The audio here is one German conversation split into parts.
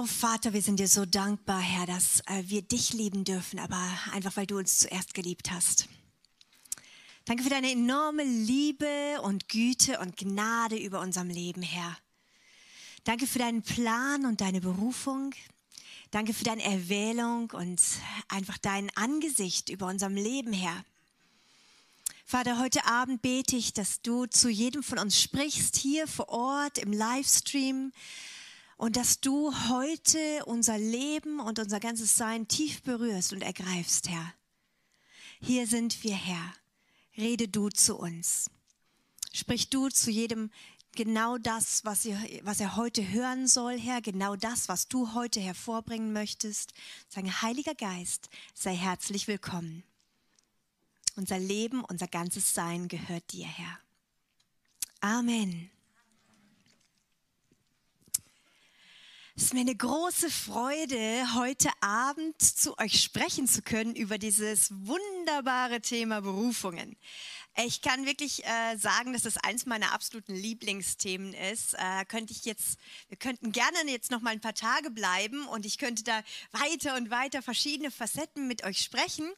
Oh Vater, wir sind dir so dankbar, Herr, dass äh, wir dich lieben dürfen, aber einfach weil du uns zuerst geliebt hast. Danke für deine enorme Liebe und Güte und Gnade über unserem Leben, Herr. Danke für deinen Plan und deine Berufung. Danke für deine Erwählung und einfach dein Angesicht über unserem Leben, Herr. Vater, heute Abend bete ich, dass du zu jedem von uns sprichst, hier vor Ort, im Livestream, und dass du heute unser Leben und unser ganzes Sein tief berührst und ergreifst, Herr. Hier sind wir, Herr. Rede du zu uns. Sprich du zu jedem genau das, was er, was er heute hören soll, Herr, genau das, was du heute hervorbringen möchtest. Sagen, Heiliger Geist, sei herzlich willkommen. Unser Leben, unser ganzes Sein gehört dir, Herr. Amen. Es ist mir eine große Freude, heute Abend zu euch sprechen zu können über dieses wunderbare Thema Berufungen. Ich kann wirklich äh, sagen, dass das eins meiner absoluten Lieblingsthemen ist. Äh, könnte ich jetzt, wir könnten gerne jetzt noch mal ein paar Tage bleiben und ich könnte da weiter und weiter verschiedene Facetten mit euch sprechen.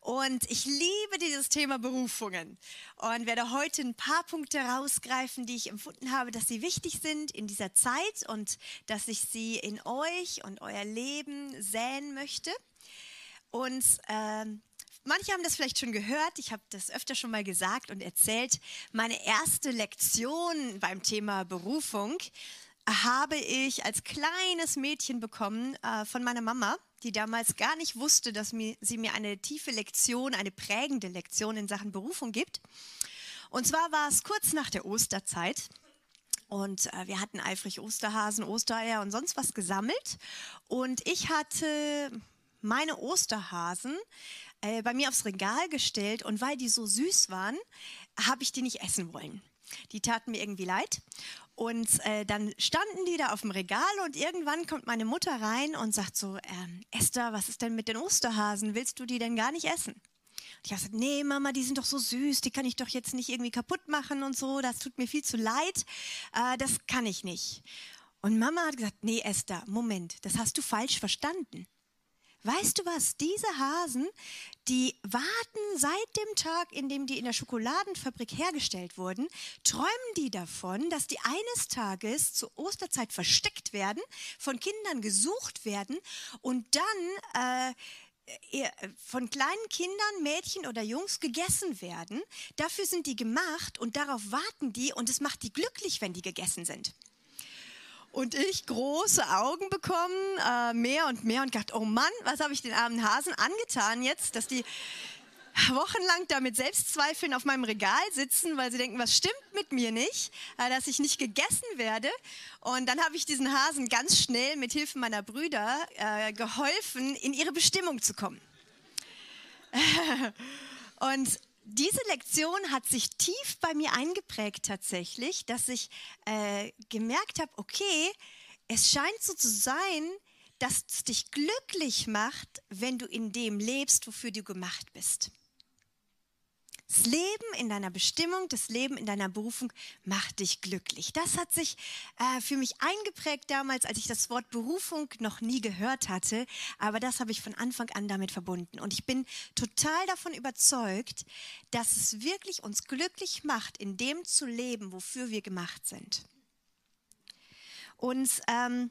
Und ich liebe dieses Thema Berufungen und werde heute ein paar Punkte rausgreifen, die ich empfunden habe, dass sie wichtig sind in dieser Zeit und dass ich sie in euch und euer Leben säen möchte. Und ähm, Manche haben das vielleicht schon gehört, ich habe das öfter schon mal gesagt und erzählt. Meine erste Lektion beim Thema Berufung habe ich als kleines Mädchen bekommen äh, von meiner Mama die damals gar nicht wusste, dass sie mir eine tiefe Lektion, eine prägende Lektion in Sachen Berufung gibt. Und zwar war es kurz nach der Osterzeit. Und äh, wir hatten eifrig Osterhasen, Ostereier und sonst was gesammelt. Und ich hatte meine Osterhasen äh, bei mir aufs Regal gestellt. Und weil die so süß waren, habe ich die nicht essen wollen. Die taten mir irgendwie leid. Und äh, dann standen die da auf dem Regal und irgendwann kommt meine Mutter rein und sagt so, ähm, Esther, was ist denn mit den Osterhasen? Willst du die denn gar nicht essen? Und ich habe gesagt, nee, Mama, die sind doch so süß, die kann ich doch jetzt nicht irgendwie kaputt machen und so, das tut mir viel zu leid, äh, das kann ich nicht. Und Mama hat gesagt, nee, Esther, Moment, das hast du falsch verstanden. Weißt du was? Diese Hasen, die warten seit dem Tag, in dem die in der Schokoladenfabrik hergestellt wurden, träumen die davon, dass die eines Tages zur Osterzeit versteckt werden, von Kindern gesucht werden und dann äh, von kleinen Kindern, Mädchen oder Jungs gegessen werden. Dafür sind die gemacht und darauf warten die und es macht die glücklich, wenn die gegessen sind und ich große Augen bekommen, äh, mehr und mehr und gedacht, oh Mann, was habe ich den armen Hasen angetan jetzt, dass die wochenlang damit Selbstzweifeln auf meinem Regal sitzen, weil sie denken, was stimmt mit mir nicht, äh, dass ich nicht gegessen werde. Und dann habe ich diesen Hasen ganz schnell mit Hilfe meiner Brüder äh, geholfen, in ihre Bestimmung zu kommen. und diese Lektion hat sich tief bei mir eingeprägt tatsächlich, dass ich äh, gemerkt habe, okay, es scheint so zu sein, dass es dich glücklich macht, wenn du in dem lebst, wofür du gemacht bist. Das Leben in deiner Bestimmung, das Leben in deiner Berufung macht dich glücklich. Das hat sich äh, für mich eingeprägt damals, als ich das Wort Berufung noch nie gehört hatte. Aber das habe ich von Anfang an damit verbunden. Und ich bin total davon überzeugt, dass es wirklich uns glücklich macht, in dem zu leben, wofür wir gemacht sind. Und ähm,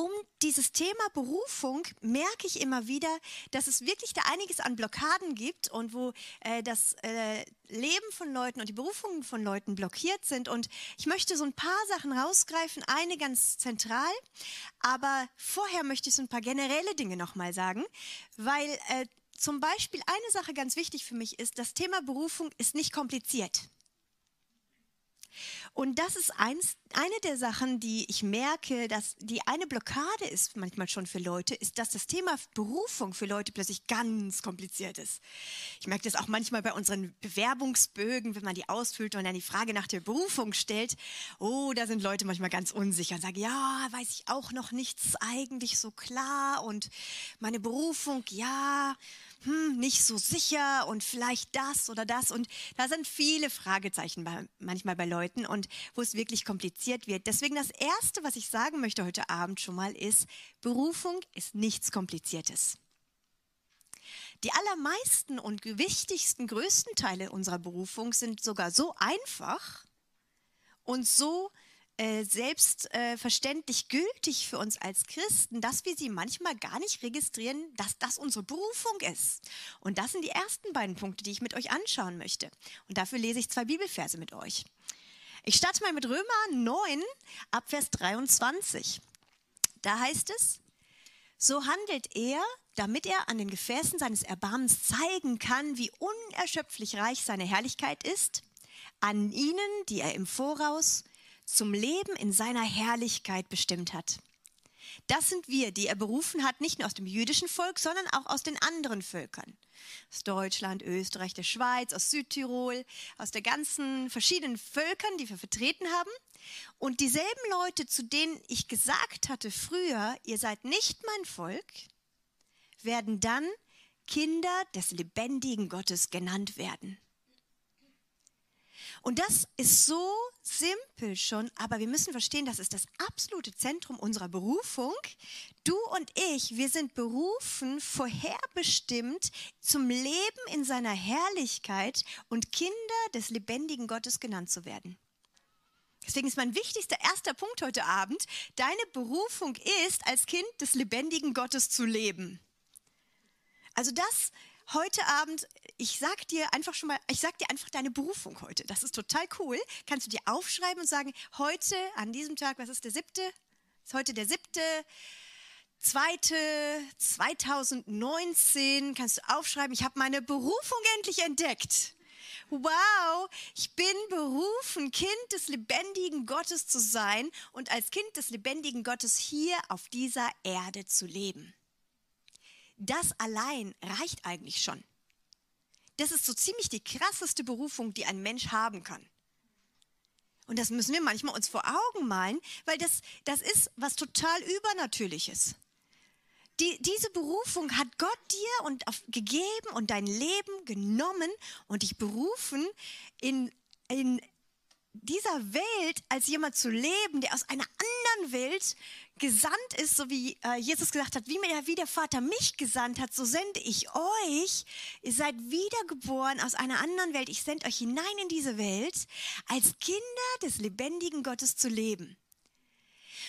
um dieses Thema Berufung merke ich immer wieder, dass es wirklich da einiges an Blockaden gibt und wo äh, das äh, Leben von Leuten und die Berufungen von Leuten blockiert sind. Und ich möchte so ein paar Sachen rausgreifen, eine ganz zentral, aber vorher möchte ich so ein paar generelle Dinge nochmal sagen, weil äh, zum Beispiel eine Sache ganz wichtig für mich ist, das Thema Berufung ist nicht kompliziert. Und das ist eins, eine der Sachen, die ich merke, dass die eine Blockade ist manchmal schon für Leute, ist, dass das Thema Berufung für Leute plötzlich ganz kompliziert ist. Ich merke das auch manchmal bei unseren Bewerbungsbögen, wenn man die ausfüllt und dann die Frage nach der Berufung stellt. Oh, da sind Leute manchmal ganz unsicher und sagen, ja, weiß ich auch noch nichts eigentlich so klar und meine Berufung, ja, hm, nicht so sicher und vielleicht das oder das. Und da sind viele Fragezeichen bei, manchmal bei Leuten und wo es wirklich kompliziert wird. Deswegen das Erste, was ich sagen möchte heute Abend schon mal, ist, Berufung ist nichts Kompliziertes. Die allermeisten und wichtigsten, größten Teile unserer Berufung sind sogar so einfach und so äh, selbstverständlich äh, gültig für uns als Christen, dass wir sie manchmal gar nicht registrieren, dass das unsere Berufung ist. Und das sind die ersten beiden Punkte, die ich mit euch anschauen möchte. Und dafür lese ich zwei Bibelverse mit euch. Ich starte mal mit Römer 9 ab Vers 23. Da heißt es, so handelt er, damit er an den Gefäßen seines Erbarmens zeigen kann, wie unerschöpflich reich seine Herrlichkeit ist, an ihnen, die er im Voraus zum Leben in seiner Herrlichkeit bestimmt hat. Das sind wir, die er berufen hat, nicht nur aus dem jüdischen Volk, sondern auch aus den anderen Völkern. Aus Deutschland, Österreich, der Schweiz, aus Südtirol, aus der ganzen verschiedenen Völkern, die wir vertreten haben. Und dieselben Leute, zu denen ich gesagt hatte früher, ihr seid nicht mein Volk, werden dann Kinder des lebendigen Gottes genannt werden. Und das ist so simpel schon, aber wir müssen verstehen, das ist das absolute Zentrum unserer Berufung. Du und ich, wir sind berufen, vorherbestimmt zum Leben in seiner Herrlichkeit und Kinder des lebendigen Gottes genannt zu werden. Deswegen ist mein wichtigster erster Punkt heute Abend, deine Berufung ist, als Kind des lebendigen Gottes zu leben. Also das heute Abend, ich sag dir einfach schon mal, ich sag dir einfach deine Berufung heute. Das ist total cool. Kannst du dir aufschreiben und sagen, heute, an diesem Tag, was ist der siebte? Ist heute der siebte, zweite, 2019, kannst du aufschreiben, ich habe meine Berufung endlich entdeckt. Wow, ich bin berufen, Kind des lebendigen Gottes zu sein und als Kind des lebendigen Gottes hier auf dieser Erde zu leben das allein reicht eigentlich schon. Das ist so ziemlich die krasseste Berufung, die ein Mensch haben kann. Und das müssen wir manchmal uns vor Augen malen, weil das, das ist was total Übernatürliches. Die, diese Berufung hat Gott dir und auf, gegeben und dein Leben genommen und dich berufen, in, in dieser Welt als jemand zu leben, der aus einer anderen Welt gesandt ist, so wie äh, Jesus gesagt hat, wie mir wie der Vater mich gesandt hat, so sende ich euch. Ihr seid wiedergeboren aus einer anderen Welt. Ich sende euch hinein in diese Welt, als Kinder des lebendigen Gottes zu leben.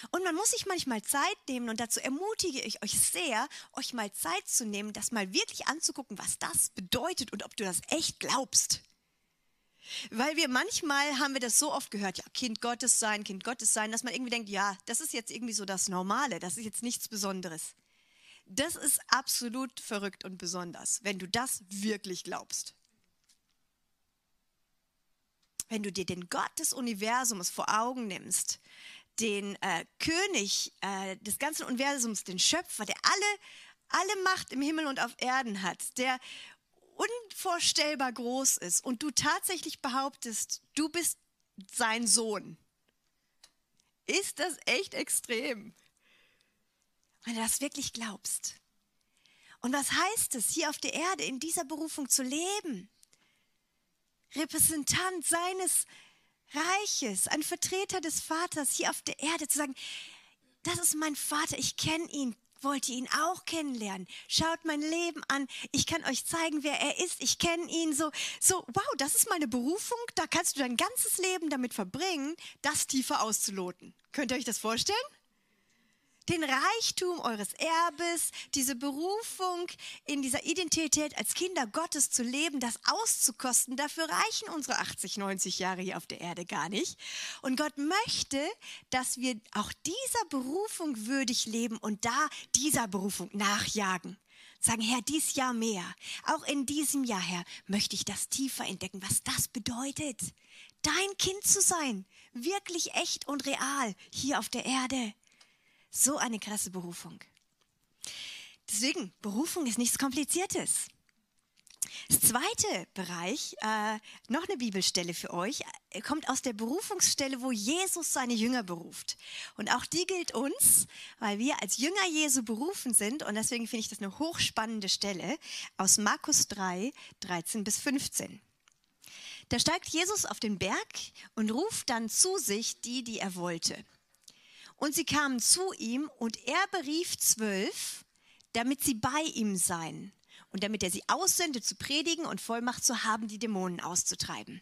Und man muss sich manchmal Zeit nehmen und dazu ermutige ich euch sehr, euch mal Zeit zu nehmen, das mal wirklich anzugucken, was das bedeutet und ob du das echt glaubst. Weil wir manchmal haben wir das so oft gehört, ja, Kind Gottes sein, Kind Gottes sein, dass man irgendwie denkt, ja, das ist jetzt irgendwie so das Normale, das ist jetzt nichts Besonderes. Das ist absolut verrückt und besonders, wenn du das wirklich glaubst. Wenn du dir den Gott des Universums vor Augen nimmst, den äh, König äh, des ganzen Universums, den Schöpfer, der alle, alle Macht im Himmel und auf Erden hat, der unvorstellbar groß ist und du tatsächlich behauptest, du bist sein Sohn, ist das echt extrem. Wenn du das wirklich glaubst. Und was heißt es, hier auf der Erde in dieser Berufung zu leben? Repräsentant seines Reiches, ein Vertreter des Vaters hier auf der Erde zu sagen, das ist mein Vater, ich kenne ihn, wollt ihr ihn auch kennenlernen? Schaut mein Leben an. Ich kann euch zeigen, wer er ist. Ich kenne ihn so. So, wow, das ist meine Berufung. Da kannst du dein ganzes Leben damit verbringen, das tiefer auszuloten. Könnt ihr euch das vorstellen? Den Reichtum eures Erbes, diese Berufung in dieser Identität als Kinder Gottes zu leben, das auszukosten, dafür reichen unsere 80, 90 Jahre hier auf der Erde gar nicht. Und Gott möchte, dass wir auch dieser Berufung würdig leben und da dieser Berufung nachjagen. Sagen, Herr, dies Jahr mehr. Auch in diesem Jahr, Herr, möchte ich das tiefer entdecken, was das bedeutet. Dein Kind zu sein. Wirklich echt und real hier auf der Erde. So eine krasse Berufung. Deswegen, Berufung ist nichts Kompliziertes. Das zweite Bereich, äh, noch eine Bibelstelle für euch, äh, kommt aus der Berufungsstelle, wo Jesus seine Jünger beruft. Und auch die gilt uns, weil wir als Jünger Jesu berufen sind. Und deswegen finde ich das eine hochspannende Stelle aus Markus 3, 13 bis 15. Da steigt Jesus auf den Berg und ruft dann zu sich die, die er wollte. Und sie kamen zu ihm und er berief zwölf, damit sie bei ihm seien und damit er sie aussende zu predigen und Vollmacht zu haben, die Dämonen auszutreiben.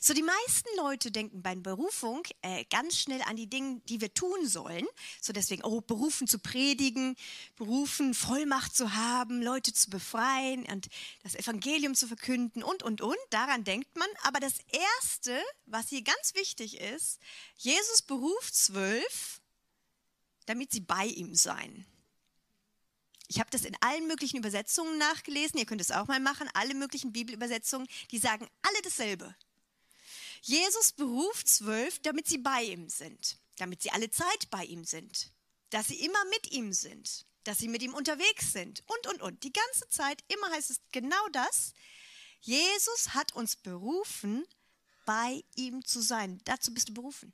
So, die meisten Leute denken bei Berufung äh, ganz schnell an die Dinge, die wir tun sollen. So deswegen, oh, berufen zu predigen, berufen, Vollmacht zu haben, Leute zu befreien und das Evangelium zu verkünden und, und, und. Daran denkt man. Aber das Erste, was hier ganz wichtig ist, Jesus beruft zwölf, damit sie bei ihm seien. Ich habe das in allen möglichen Übersetzungen nachgelesen. Ihr könnt es auch mal machen. Alle möglichen Bibelübersetzungen, die sagen alle dasselbe. Jesus beruft zwölf, damit sie bei ihm sind, damit sie alle Zeit bei ihm sind, dass sie immer mit ihm sind, dass sie mit ihm unterwegs sind und, und, und. Die ganze Zeit, immer heißt es genau das. Jesus hat uns berufen, bei ihm zu sein. Dazu bist du berufen.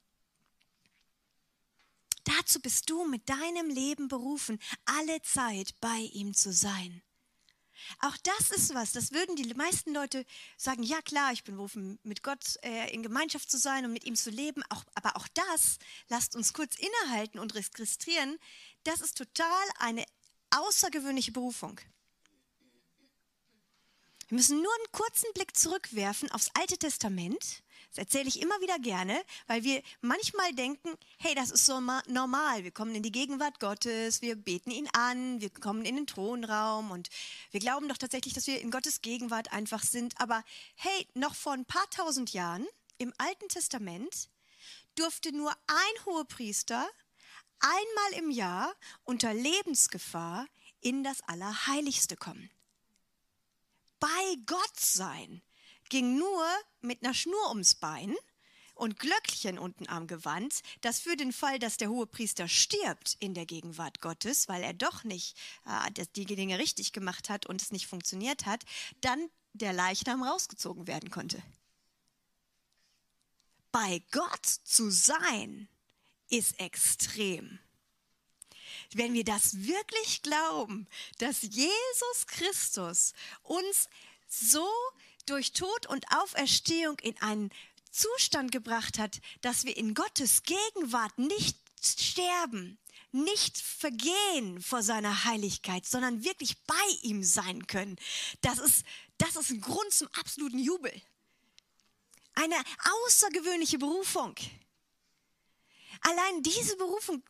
Dazu bist du mit deinem Leben berufen, alle Zeit bei ihm zu sein. Auch das ist was, das würden die meisten Leute sagen, ja klar, ich bin berufen, mit Gott äh, in Gemeinschaft zu sein und mit ihm zu leben. Auch, aber auch das, lasst uns kurz innehalten und registrieren, das ist total eine außergewöhnliche Berufung. Wir müssen nur einen kurzen Blick zurückwerfen aufs Alte Testament das erzähle ich immer wieder gerne, weil wir manchmal denken, hey, das ist so normal. Wir kommen in die Gegenwart Gottes, wir beten ihn an, wir kommen in den Thronraum und wir glauben doch tatsächlich, dass wir in Gottes Gegenwart einfach sind. Aber hey, noch vor ein paar tausend Jahren im Alten Testament durfte nur ein Hohepriester einmal im Jahr unter Lebensgefahr in das Allerheiligste kommen. Bei Gott sein ging nur mit einer Schnur ums Bein und Glöckchen unten am Gewand, das für den Fall, dass der Hohepriester stirbt in der Gegenwart Gottes, weil er doch nicht äh, die Dinge richtig gemacht hat und es nicht funktioniert hat, dann der Leichnam rausgezogen werden konnte. Bei Gott zu sein ist extrem. Wenn wir das wirklich glauben, dass Jesus Christus uns so durch Tod und Auferstehung in einen Zustand gebracht hat, dass wir in Gottes Gegenwart nicht sterben, nicht vergehen vor seiner Heiligkeit, sondern wirklich bei ihm sein können. Das ist, das ist ein Grund zum absoluten Jubel. Eine außergewöhnliche Berufung. Allein diese Berufung,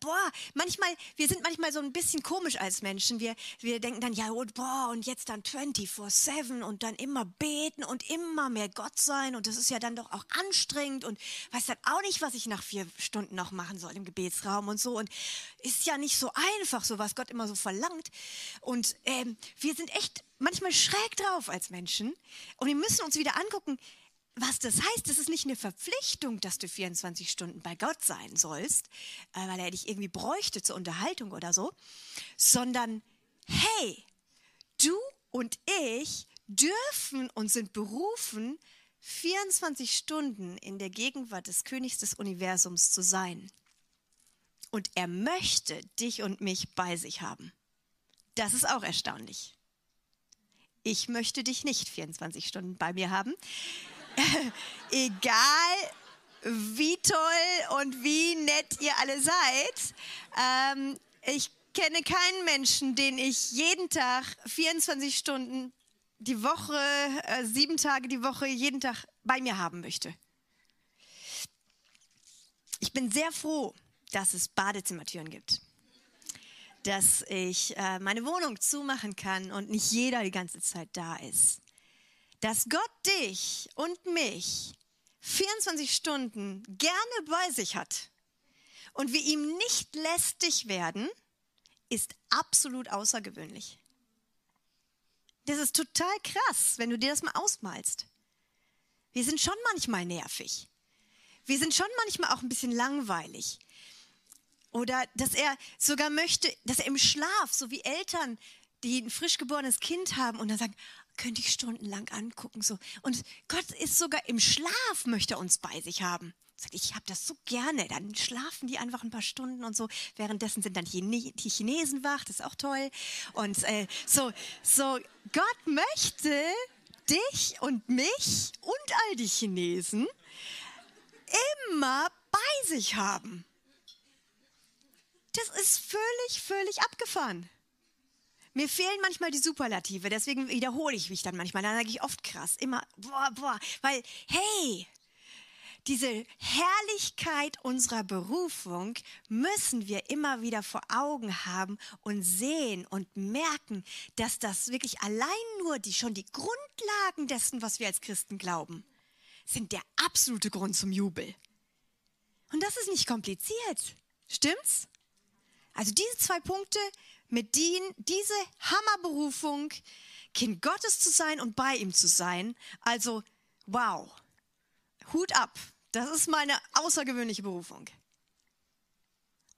boah, manchmal, wir sind manchmal so ein bisschen komisch als Menschen. Wir, wir denken dann, ja, boah, und jetzt dann 24-7 und dann immer beten und immer mehr Gott sein. Und das ist ja dann doch auch anstrengend und weiß dann auch nicht, was ich nach vier Stunden noch machen soll im Gebetsraum und so. Und ist ja nicht so einfach, so was Gott immer so verlangt. Und ähm, wir sind echt manchmal schräg drauf als Menschen. Und wir müssen uns wieder angucken, was das heißt, das ist nicht eine Verpflichtung, dass du 24 Stunden bei Gott sein sollst, äh, weil er dich irgendwie bräuchte zur Unterhaltung oder so, sondern hey, du und ich dürfen und sind berufen, 24 Stunden in der Gegenwart des Königs des Universums zu sein. Und er möchte dich und mich bei sich haben. Das ist auch erstaunlich. Ich möchte dich nicht 24 Stunden bei mir haben. Egal wie toll und wie nett ihr alle seid, ähm, ich kenne keinen Menschen, den ich jeden Tag 24 Stunden die Woche, äh, sieben Tage die Woche, jeden Tag bei mir haben möchte. Ich bin sehr froh, dass es Badezimmertüren gibt. Dass ich äh, meine Wohnung zumachen kann und nicht jeder die ganze Zeit da ist dass Gott dich und mich 24 Stunden gerne bei sich hat und wir ihm nicht lästig werden, ist absolut außergewöhnlich. Das ist total krass, wenn du dir das mal ausmalst. Wir sind schon manchmal nervig. Wir sind schon manchmal auch ein bisschen langweilig. Oder dass er sogar möchte, dass er im Schlaf, so wie Eltern, die ein frisch geborenes Kind haben und dann sagen, könnte ich stundenlang angucken. So. Und Gott ist sogar im Schlaf, möchte er uns bei sich haben. Ich habe das so gerne. Dann schlafen die einfach ein paar Stunden und so. Währenddessen sind dann die Chinesen wach, das ist auch toll. Und äh, so, so, Gott möchte, dich und mich und all die Chinesen immer bei sich haben. Das ist völlig, völlig abgefahren. Mir fehlen manchmal die Superlative, deswegen wiederhole ich mich dann manchmal. Dann sage ich oft krass, immer, boah, boah, weil, hey, diese Herrlichkeit unserer Berufung müssen wir immer wieder vor Augen haben und sehen und merken, dass das wirklich allein nur die, schon die Grundlagen dessen, was wir als Christen glauben, sind der absolute Grund zum Jubel. Und das ist nicht kompliziert. Stimmt's? Also diese zwei Punkte mit denen, diese Hammerberufung, Kind Gottes zu sein und bei ihm zu sein. Also, wow. Hut ab. Das ist meine außergewöhnliche Berufung.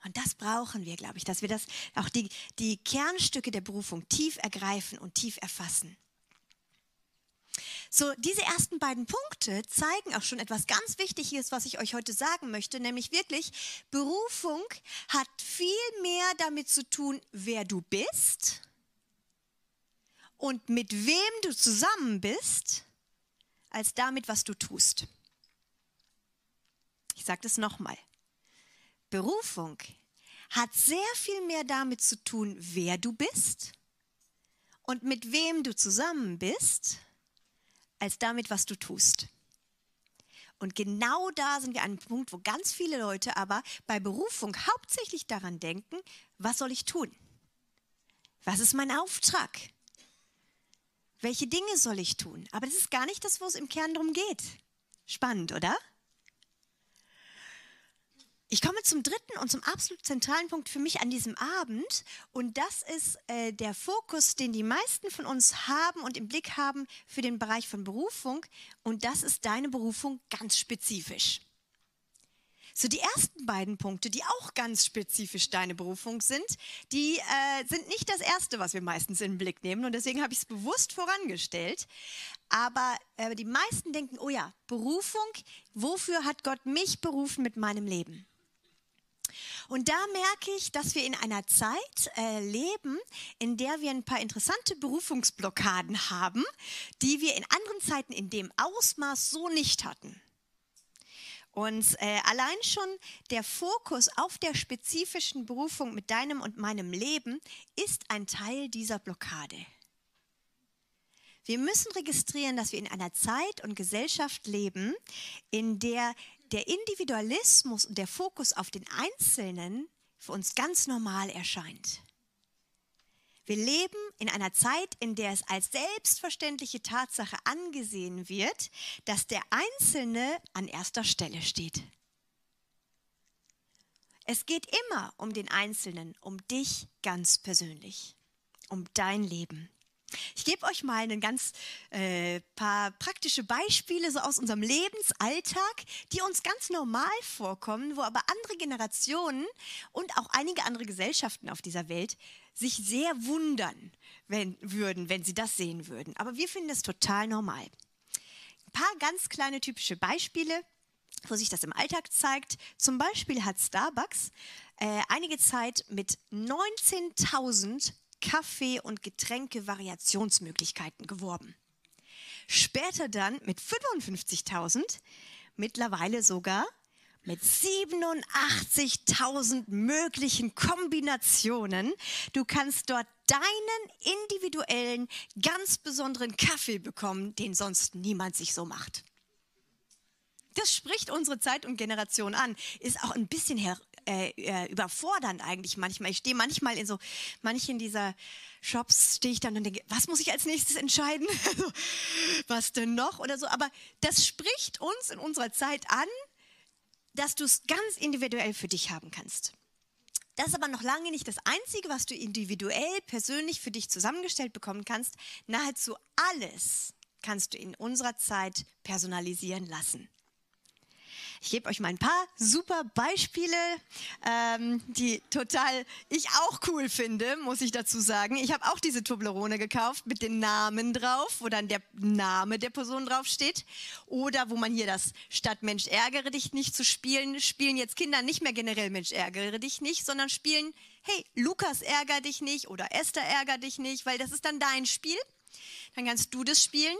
Und das brauchen wir, glaube ich, dass wir das auch die, die Kernstücke der Berufung tief ergreifen und tief erfassen. So, diese ersten beiden Punkte zeigen auch schon etwas ganz Wichtiges, was ich euch heute sagen möchte, nämlich wirklich, Berufung hat viel mehr damit zu tun, wer du bist und mit wem du zusammen bist, als damit, was du tust. Ich sage das nochmal. Berufung hat sehr viel mehr damit zu tun, wer du bist und mit wem du zusammen bist, als damit, was du tust. Und genau da sind wir an einem Punkt, wo ganz viele Leute aber bei Berufung hauptsächlich daran denken, was soll ich tun? Was ist mein Auftrag? Welche Dinge soll ich tun? Aber das ist gar nicht das, wo es im Kern darum geht. Spannend, oder? Ich komme zum dritten und zum absolut zentralen Punkt für mich an diesem Abend. Und das ist äh, der Fokus, den die meisten von uns haben und im Blick haben für den Bereich von Berufung. Und das ist deine Berufung ganz spezifisch. So die ersten beiden Punkte, die auch ganz spezifisch deine Berufung sind, die äh, sind nicht das erste, was wir meistens in den Blick nehmen. Und deswegen habe ich es bewusst vorangestellt. Aber äh, die meisten denken, oh ja, Berufung, wofür hat Gott mich berufen mit meinem Leben? Und da merke ich, dass wir in einer Zeit äh, leben, in der wir ein paar interessante Berufungsblockaden haben, die wir in anderen Zeiten in dem Ausmaß so nicht hatten. Und äh, allein schon der Fokus auf der spezifischen Berufung mit deinem und meinem Leben ist ein Teil dieser Blockade. Wir müssen registrieren, dass wir in einer Zeit und Gesellschaft leben, in der der Individualismus und der Fokus auf den Einzelnen für uns ganz normal erscheint. Wir leben in einer Zeit, in der es als selbstverständliche Tatsache angesehen wird, dass der Einzelne an erster Stelle steht. Es geht immer um den Einzelnen, um dich ganz persönlich, um dein Leben. Ich gebe euch mal ein ganz äh, paar praktische Beispiele so aus unserem Lebensalltag, die uns ganz normal vorkommen, wo aber andere Generationen und auch einige andere Gesellschaften auf dieser Welt sich sehr wundern wenn, würden, wenn sie das sehen würden. Aber wir finden das total normal. Ein paar ganz kleine typische Beispiele, wo sich das im Alltag zeigt. Zum Beispiel hat Starbucks äh, einige Zeit mit 19.000 Kaffee- und Getränke-Variationsmöglichkeiten geworben. Später dann mit 55.000, mittlerweile sogar mit 87.000 möglichen Kombinationen. Du kannst dort deinen individuellen, ganz besonderen Kaffee bekommen, den sonst niemand sich so macht. Das spricht unsere Zeit und Generation an, ist auch ein bisschen her äh, äh, überfordernd eigentlich manchmal. Ich stehe manchmal in so manchen dieser Shops stehe ich dann und denke, was muss ich als nächstes entscheiden? was denn noch oder so? Aber das spricht uns in unserer Zeit an, dass du es ganz individuell für dich haben kannst. Das ist aber noch lange nicht das Einzige, was du individuell, persönlich für dich zusammengestellt bekommen kannst. Nahezu alles kannst du in unserer Zeit personalisieren lassen. Ich gebe euch mal ein paar super Beispiele, ähm, die total ich auch cool finde, muss ich dazu sagen. Ich habe auch diese Toblerone gekauft mit den Namen drauf, wo dann der Name der Person drauf steht. Oder wo man hier das statt Mensch ärgere dich nicht zu spielen, spielen jetzt Kinder nicht mehr generell Mensch ärgere dich nicht, sondern spielen, hey, Lukas ärgere dich nicht oder Esther ärgere dich nicht, weil das ist dann dein Spiel. Dann kannst du das spielen.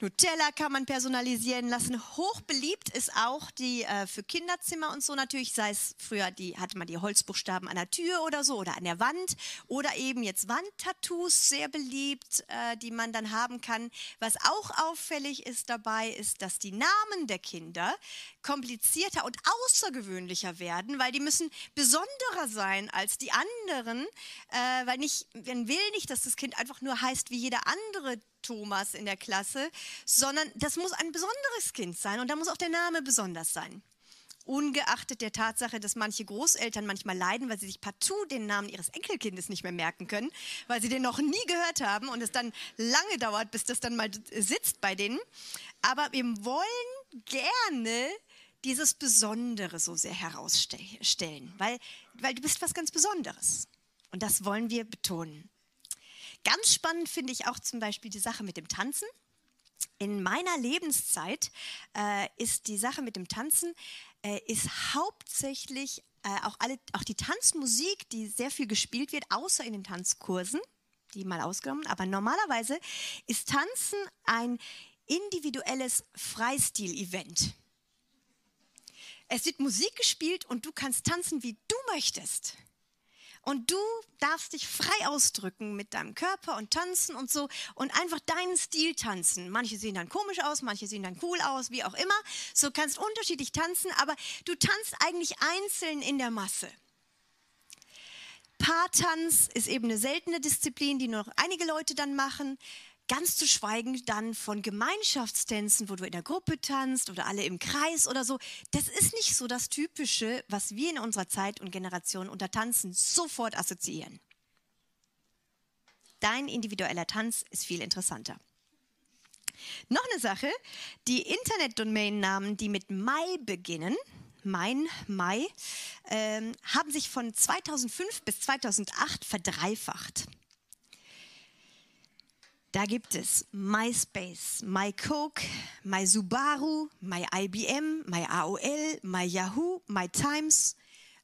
Nutella kann man personalisieren lassen. Hochbeliebt ist auch die äh, für Kinderzimmer und so natürlich, sei es früher die hatte man die Holzbuchstaben an der Tür oder so oder an der Wand oder eben jetzt Wandtattoos sehr beliebt, äh, die man dann haben kann. Was auch auffällig ist dabei, ist, dass die Namen der Kinder komplizierter und außergewöhnlicher werden, weil die müssen besonderer sein als die anderen, äh, weil nicht, man will nicht, dass das Kind einfach nur heißt wie jeder andere Thomas in der Klasse, sondern das muss ein besonderes Kind sein und da muss auch der Name besonders sein. Ungeachtet der Tatsache, dass manche Großeltern manchmal leiden, weil sie sich partout den Namen ihres Enkelkindes nicht mehr merken können, weil sie den noch nie gehört haben und es dann lange dauert, bis das dann mal sitzt bei denen. Aber wir wollen gerne dieses Besondere so sehr herausstellen, weil, weil du bist was ganz Besonderes. Und das wollen wir betonen. Ganz spannend finde ich auch zum Beispiel die Sache mit dem Tanzen. In meiner Lebenszeit äh, ist die Sache mit dem Tanzen äh, ist hauptsächlich äh, auch, alle, auch die Tanzmusik, die sehr viel gespielt wird, außer in den Tanzkursen, die mal ausgenommen. Aber normalerweise ist Tanzen ein individuelles Freistil-Event. Es wird Musik gespielt und du kannst tanzen, wie du möchtest. Und du darfst dich frei ausdrücken mit deinem Körper und tanzen und so und einfach deinen Stil tanzen. Manche sehen dann komisch aus, manche sehen dann cool aus, wie auch immer. So kannst unterschiedlich tanzen, aber du tanzt eigentlich einzeln in der Masse. Paartanz ist eben eine seltene Disziplin, die nur noch einige Leute dann machen. Ganz zu schweigen dann von Gemeinschaftstänzen, wo du in der Gruppe tanzt oder alle im Kreis oder so. Das ist nicht so das Typische, was wir in unserer Zeit und Generation unter Tanzen sofort assoziieren. Dein individueller Tanz ist viel interessanter. Noch eine Sache, die Internetdomain-Namen, die mit Mai beginnen, mein Mai, ähm, haben sich von 2005 bis 2008 verdreifacht. Da gibt es MySpace, MyCoke, MySubaru, MyIBM, MyAOL, MyYahoo, MyTimes,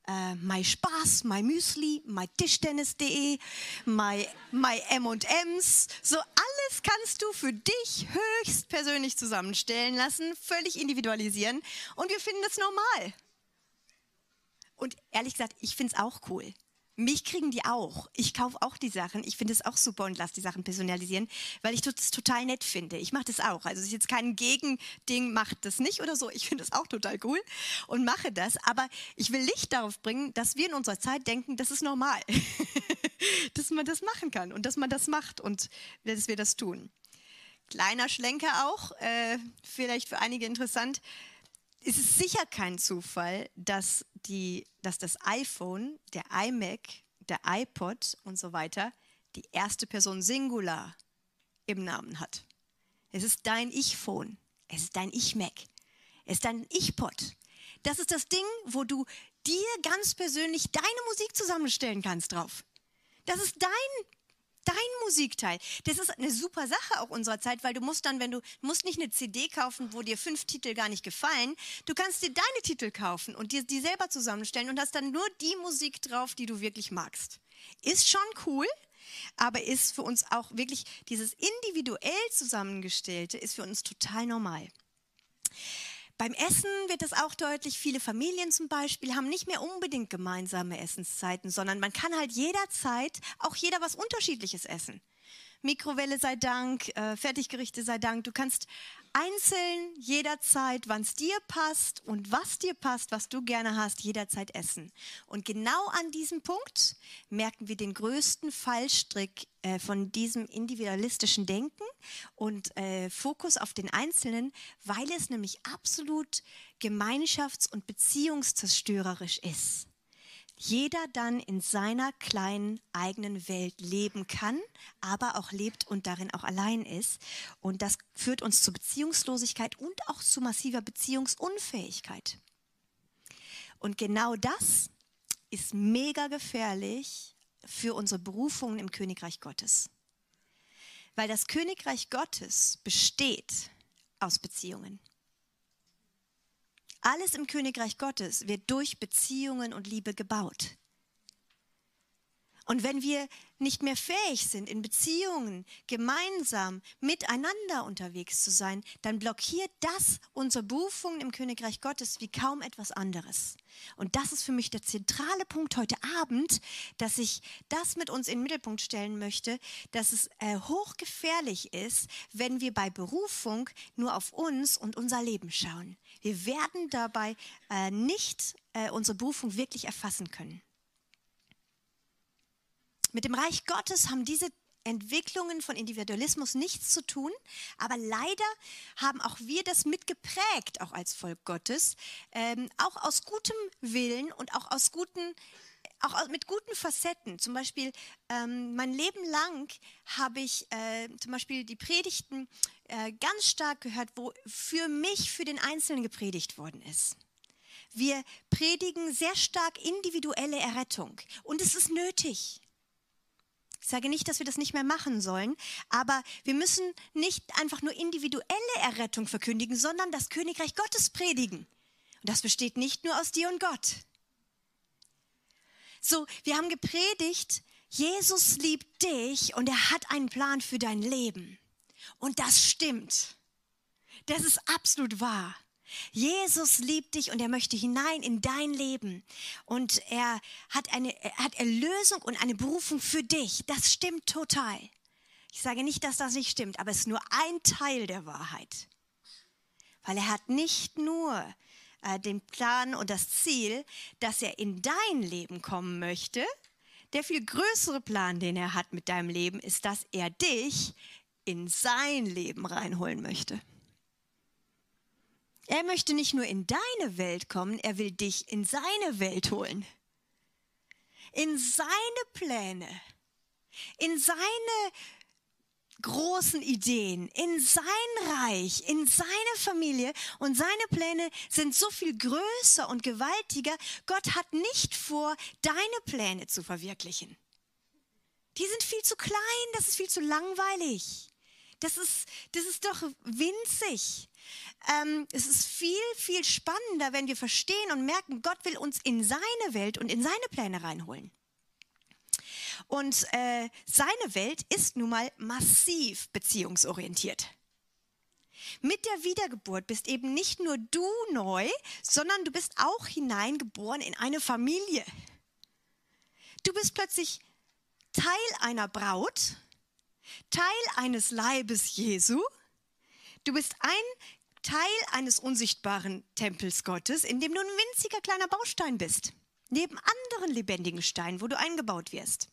äh, MySpaß, MyMüsli, MyTischtennis.de, My, MyM&M's. So alles kannst du für dich höchst persönlich zusammenstellen lassen, völlig individualisieren und wir finden das normal. Und ehrlich gesagt, ich finde es auch cool. Mich kriegen die auch. Ich kaufe auch die Sachen. Ich finde es auch super und lasse die Sachen personalisieren, weil ich das total nett finde. Ich mache das auch. Also es ist jetzt kein Gegending, macht das nicht oder so. Ich finde es auch total cool und mache das. Aber ich will Licht darauf bringen, dass wir in unserer Zeit denken, das ist normal. dass man das machen kann und dass man das macht und dass wir das tun. Kleiner Schlenker auch, äh, vielleicht für einige interessant. Es ist sicher kein Zufall, dass die, dass das iPhone, der iMac, der iPod und so weiter die erste Person Singular im Namen hat. Es ist dein Ich-Phone. Es ist dein Ich-Mac. Es ist dein Ich-Pod. Das ist das Ding, wo du dir ganz persönlich deine Musik zusammenstellen kannst drauf. Das ist dein dein Musikteil. Das ist eine super Sache auch unserer Zeit, weil du musst dann, wenn du musst nicht eine CD kaufen, wo dir fünf Titel gar nicht gefallen, du kannst dir deine Titel kaufen und dir die selber zusammenstellen und hast dann nur die Musik drauf, die du wirklich magst. Ist schon cool, aber ist für uns auch wirklich dieses individuell zusammengestellte ist für uns total normal. Beim Essen wird es auch deutlich, viele Familien zum Beispiel haben nicht mehr unbedingt gemeinsame Essenszeiten, sondern man kann halt jederzeit auch jeder was Unterschiedliches essen. Mikrowelle sei Dank, äh, Fertiggerichte sei Dank. Du kannst einzeln jederzeit, wann es dir passt und was dir passt, was du gerne hast, jederzeit essen. Und genau an diesem Punkt merken wir den größten Fallstrick äh, von diesem individualistischen Denken und äh, Fokus auf den Einzelnen, weil es nämlich absolut gemeinschafts- und beziehungszerstörerisch ist jeder dann in seiner kleinen eigenen Welt leben kann, aber auch lebt und darin auch allein ist. Und das führt uns zu Beziehungslosigkeit und auch zu massiver Beziehungsunfähigkeit. Und genau das ist mega gefährlich für unsere Berufungen im Königreich Gottes. Weil das Königreich Gottes besteht aus Beziehungen. Alles im Königreich Gottes wird durch Beziehungen und Liebe gebaut. Und wenn wir nicht mehr fähig sind, in Beziehungen gemeinsam miteinander unterwegs zu sein, dann blockiert das unsere Berufung im Königreich Gottes wie kaum etwas anderes. Und das ist für mich der zentrale Punkt heute Abend, dass ich das mit uns in den Mittelpunkt stellen möchte, dass es äh, hochgefährlich ist, wenn wir bei Berufung nur auf uns und unser Leben schauen. Wir werden dabei äh, nicht äh, unsere Berufung wirklich erfassen können. Mit dem Reich Gottes haben diese Entwicklungen von Individualismus nichts zu tun, aber leider haben auch wir das mitgeprägt, auch als Volk Gottes, ähm, auch aus gutem Willen und auch aus guten, auch mit guten Facetten. Zum Beispiel ähm, mein Leben lang habe ich äh, zum Beispiel die Predigten äh, ganz stark gehört, wo für mich, für den Einzelnen gepredigt worden ist. Wir predigen sehr stark individuelle Errettung und es ist nötig. Ich sage nicht, dass wir das nicht mehr machen sollen, aber wir müssen nicht einfach nur individuelle Errettung verkündigen, sondern das Königreich Gottes predigen. Und das besteht nicht nur aus dir und Gott. So, wir haben gepredigt, Jesus liebt dich und er hat einen Plan für dein Leben. Und das stimmt. Das ist absolut wahr. Jesus liebt dich und er möchte hinein in dein Leben. Und er hat, eine, er hat Erlösung und eine Berufung für dich. Das stimmt total. Ich sage nicht, dass das nicht stimmt, aber es ist nur ein Teil der Wahrheit. Weil er hat nicht nur äh, den Plan und das Ziel, dass er in dein Leben kommen möchte. Der viel größere Plan, den er hat mit deinem Leben, ist, dass er dich in sein Leben reinholen möchte. Er möchte nicht nur in deine Welt kommen, er will dich in seine Welt holen. In seine Pläne, in seine großen Ideen, in sein Reich, in seine Familie. Und seine Pläne sind so viel größer und gewaltiger. Gott hat nicht vor, deine Pläne zu verwirklichen. Die sind viel zu klein, das ist viel zu langweilig. Das ist, das ist doch winzig. Ähm, es ist viel, viel spannender, wenn wir verstehen und merken, Gott will uns in seine Welt und in seine Pläne reinholen. Und äh, seine Welt ist nun mal massiv beziehungsorientiert. Mit der Wiedergeburt bist eben nicht nur du neu, sondern du bist auch hineingeboren in eine Familie. Du bist plötzlich Teil einer Braut, Teil eines Leibes Jesu. Du bist ein Teil eines unsichtbaren Tempels Gottes, in dem du ein winziger kleiner Baustein bist, neben anderen lebendigen Steinen, wo du eingebaut wirst.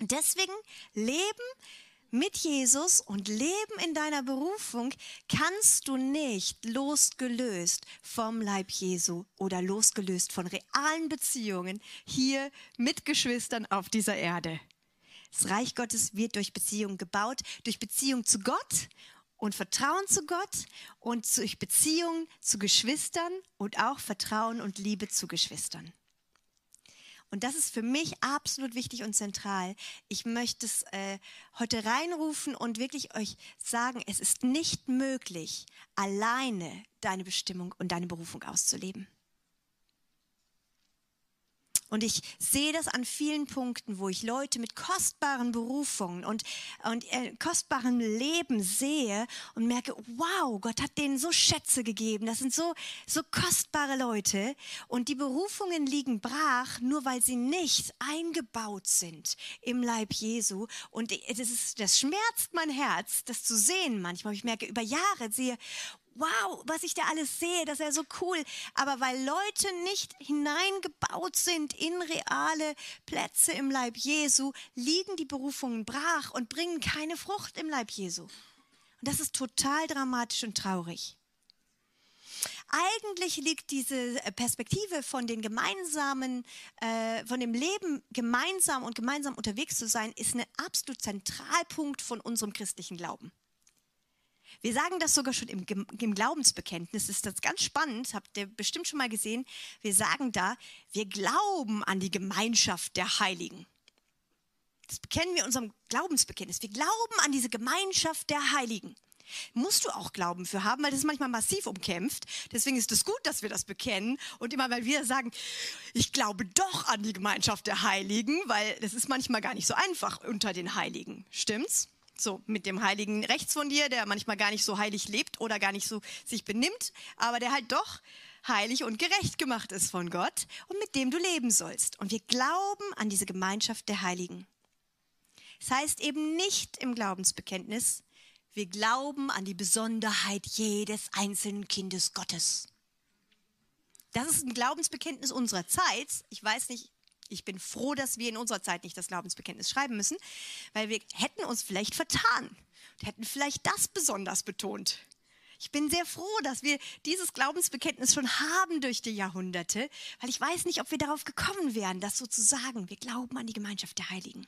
Deswegen leben mit Jesus und Leben in deiner Berufung kannst du nicht losgelöst vom Leib Jesu oder losgelöst von realen Beziehungen hier mit Geschwistern auf dieser Erde. Das Reich Gottes wird durch Beziehung gebaut, durch Beziehung zu Gott und Vertrauen zu Gott und durch Beziehung zu Geschwistern und auch Vertrauen und Liebe zu Geschwistern. Und das ist für mich absolut wichtig und zentral. Ich möchte es äh, heute reinrufen und wirklich euch sagen, es ist nicht möglich, alleine deine Bestimmung und deine Berufung auszuleben. Und ich sehe das an vielen Punkten, wo ich Leute mit kostbaren Berufungen und, und äh, kostbarem Leben sehe und merke, wow, Gott hat denen so Schätze gegeben. Das sind so, so kostbare Leute. Und die Berufungen liegen brach, nur weil sie nicht eingebaut sind im Leib Jesu. Und das, ist, das schmerzt mein Herz, das zu sehen manchmal. Ich merke über Jahre, sehe, wow, was ich da alles sehe, das ist ja so cool. Aber weil Leute nicht hineingebaut sind in reale Plätze im Leib Jesu, liegen die Berufungen brach und bringen keine Frucht im Leib Jesu. Und das ist total dramatisch und traurig. Eigentlich liegt diese Perspektive von den gemeinsamen, äh, von dem Leben gemeinsam und gemeinsam unterwegs zu sein, ist ein absolut Zentralpunkt von unserem christlichen Glauben. Wir sagen das sogar schon im, im Glaubensbekenntnis. Ist das ganz spannend, habt ihr bestimmt schon mal gesehen. Wir sagen da, wir glauben an die Gemeinschaft der Heiligen. Das bekennen wir in unserem Glaubensbekenntnis. Wir glauben an diese Gemeinschaft der Heiligen. Musst du auch Glauben für haben, weil das ist manchmal massiv umkämpft. Deswegen ist es gut, dass wir das bekennen und immer mal wieder sagen, ich glaube doch an die Gemeinschaft der Heiligen, weil das ist manchmal gar nicht so einfach unter den Heiligen. Stimmt's? So, mit dem Heiligen rechts von dir, der manchmal gar nicht so heilig lebt oder gar nicht so sich benimmt, aber der halt doch heilig und gerecht gemacht ist von Gott und mit dem du leben sollst. Und wir glauben an diese Gemeinschaft der Heiligen. Das heißt eben nicht im Glaubensbekenntnis, wir glauben an die Besonderheit jedes einzelnen Kindes Gottes. Das ist ein Glaubensbekenntnis unserer Zeit. Ich weiß nicht, ich bin froh, dass wir in unserer Zeit nicht das Glaubensbekenntnis schreiben müssen, weil wir hätten uns vielleicht vertan und hätten vielleicht das besonders betont. Ich bin sehr froh, dass wir dieses Glaubensbekenntnis schon haben durch die Jahrhunderte, weil ich weiß nicht, ob wir darauf gekommen wären, das so zu sagen. Wir glauben an die Gemeinschaft der Heiligen.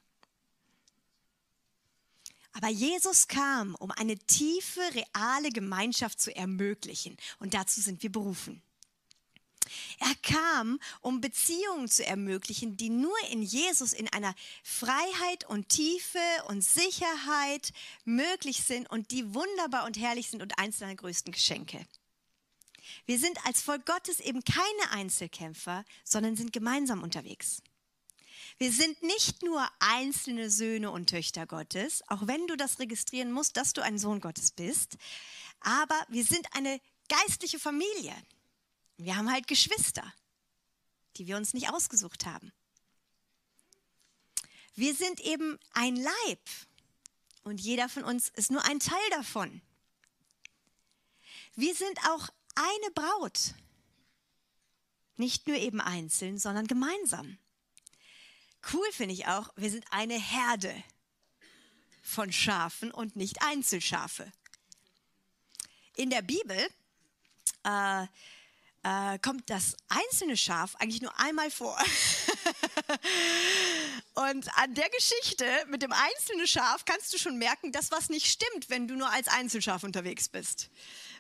Aber Jesus kam, um eine tiefe, reale Gemeinschaft zu ermöglichen. Und dazu sind wir berufen. Er kam, um Beziehungen zu ermöglichen, die nur in Jesus in einer Freiheit und Tiefe und Sicherheit möglich sind und die wunderbar und herrlich sind und eins seiner größten Geschenke. Wir sind als Volk Gottes eben keine Einzelkämpfer, sondern sind gemeinsam unterwegs. Wir sind nicht nur einzelne Söhne und Töchter Gottes, auch wenn du das registrieren musst, dass du ein Sohn Gottes bist, aber wir sind eine geistliche Familie. Wir haben halt Geschwister, die wir uns nicht ausgesucht haben. Wir sind eben ein Leib und jeder von uns ist nur ein Teil davon. Wir sind auch eine Braut, nicht nur eben einzeln, sondern gemeinsam. Cool finde ich auch, wir sind eine Herde von Schafen und nicht Einzelschafe. In der Bibel äh, äh, kommt das einzelne Schaf eigentlich nur einmal vor. und an der Geschichte mit dem einzelnen Schaf kannst du schon merken, dass was nicht stimmt, wenn du nur als Einzelschaf unterwegs bist.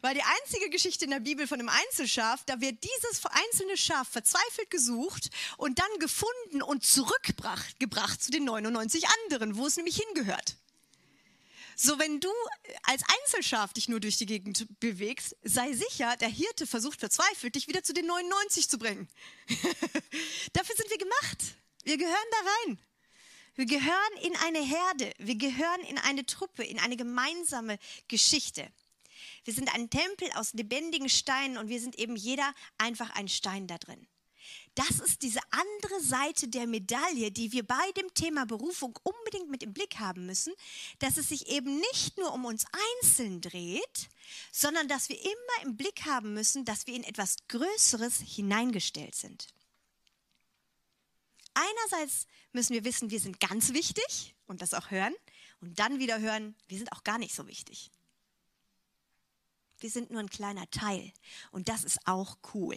Weil die einzige Geschichte in der Bibel von einem Einzelschaf, da wird dieses einzelne Schaf verzweifelt gesucht und dann gefunden und zurückgebracht gebracht zu den 99 anderen, wo es nämlich hingehört. So, wenn du als Einzelschaf dich nur durch die Gegend bewegst, sei sicher, der Hirte versucht verzweifelt, dich wieder zu den 99 zu bringen. Dafür sind wir gemacht. Wir gehören da rein. Wir gehören in eine Herde. Wir gehören in eine Truppe, in eine gemeinsame Geschichte. Wir sind ein Tempel aus lebendigen Steinen und wir sind eben jeder einfach ein Stein da drin. Das ist diese andere Seite der Medaille, die wir bei dem Thema Berufung unbedingt mit im Blick haben müssen, dass es sich eben nicht nur um uns einzeln dreht, sondern dass wir immer im Blick haben müssen, dass wir in etwas Größeres hineingestellt sind. Einerseits müssen wir wissen, wir sind ganz wichtig und das auch hören und dann wieder hören, wir sind auch gar nicht so wichtig. Wir sind nur ein kleiner Teil. Und das ist auch cool.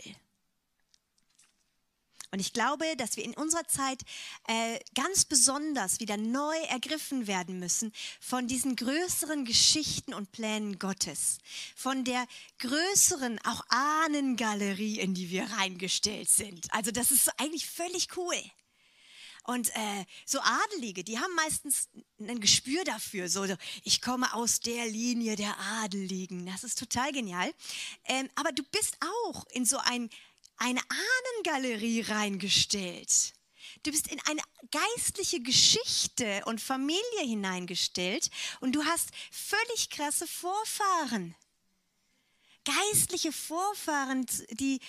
Und ich glaube, dass wir in unserer Zeit äh, ganz besonders wieder neu ergriffen werden müssen von diesen größeren Geschichten und Plänen Gottes, von der größeren auch Ahnengalerie, in die wir reingestellt sind. Also das ist eigentlich völlig cool. Und äh, so Adelige, die haben meistens ein Gespür dafür. So, ich komme aus der Linie der Adeligen. Das ist total genial. Ähm, aber du bist auch in so ein, eine Ahnengalerie reingestellt. Du bist in eine geistliche Geschichte und Familie hineingestellt und du hast völlig krasse Vorfahren geistliche Vorfahren, die,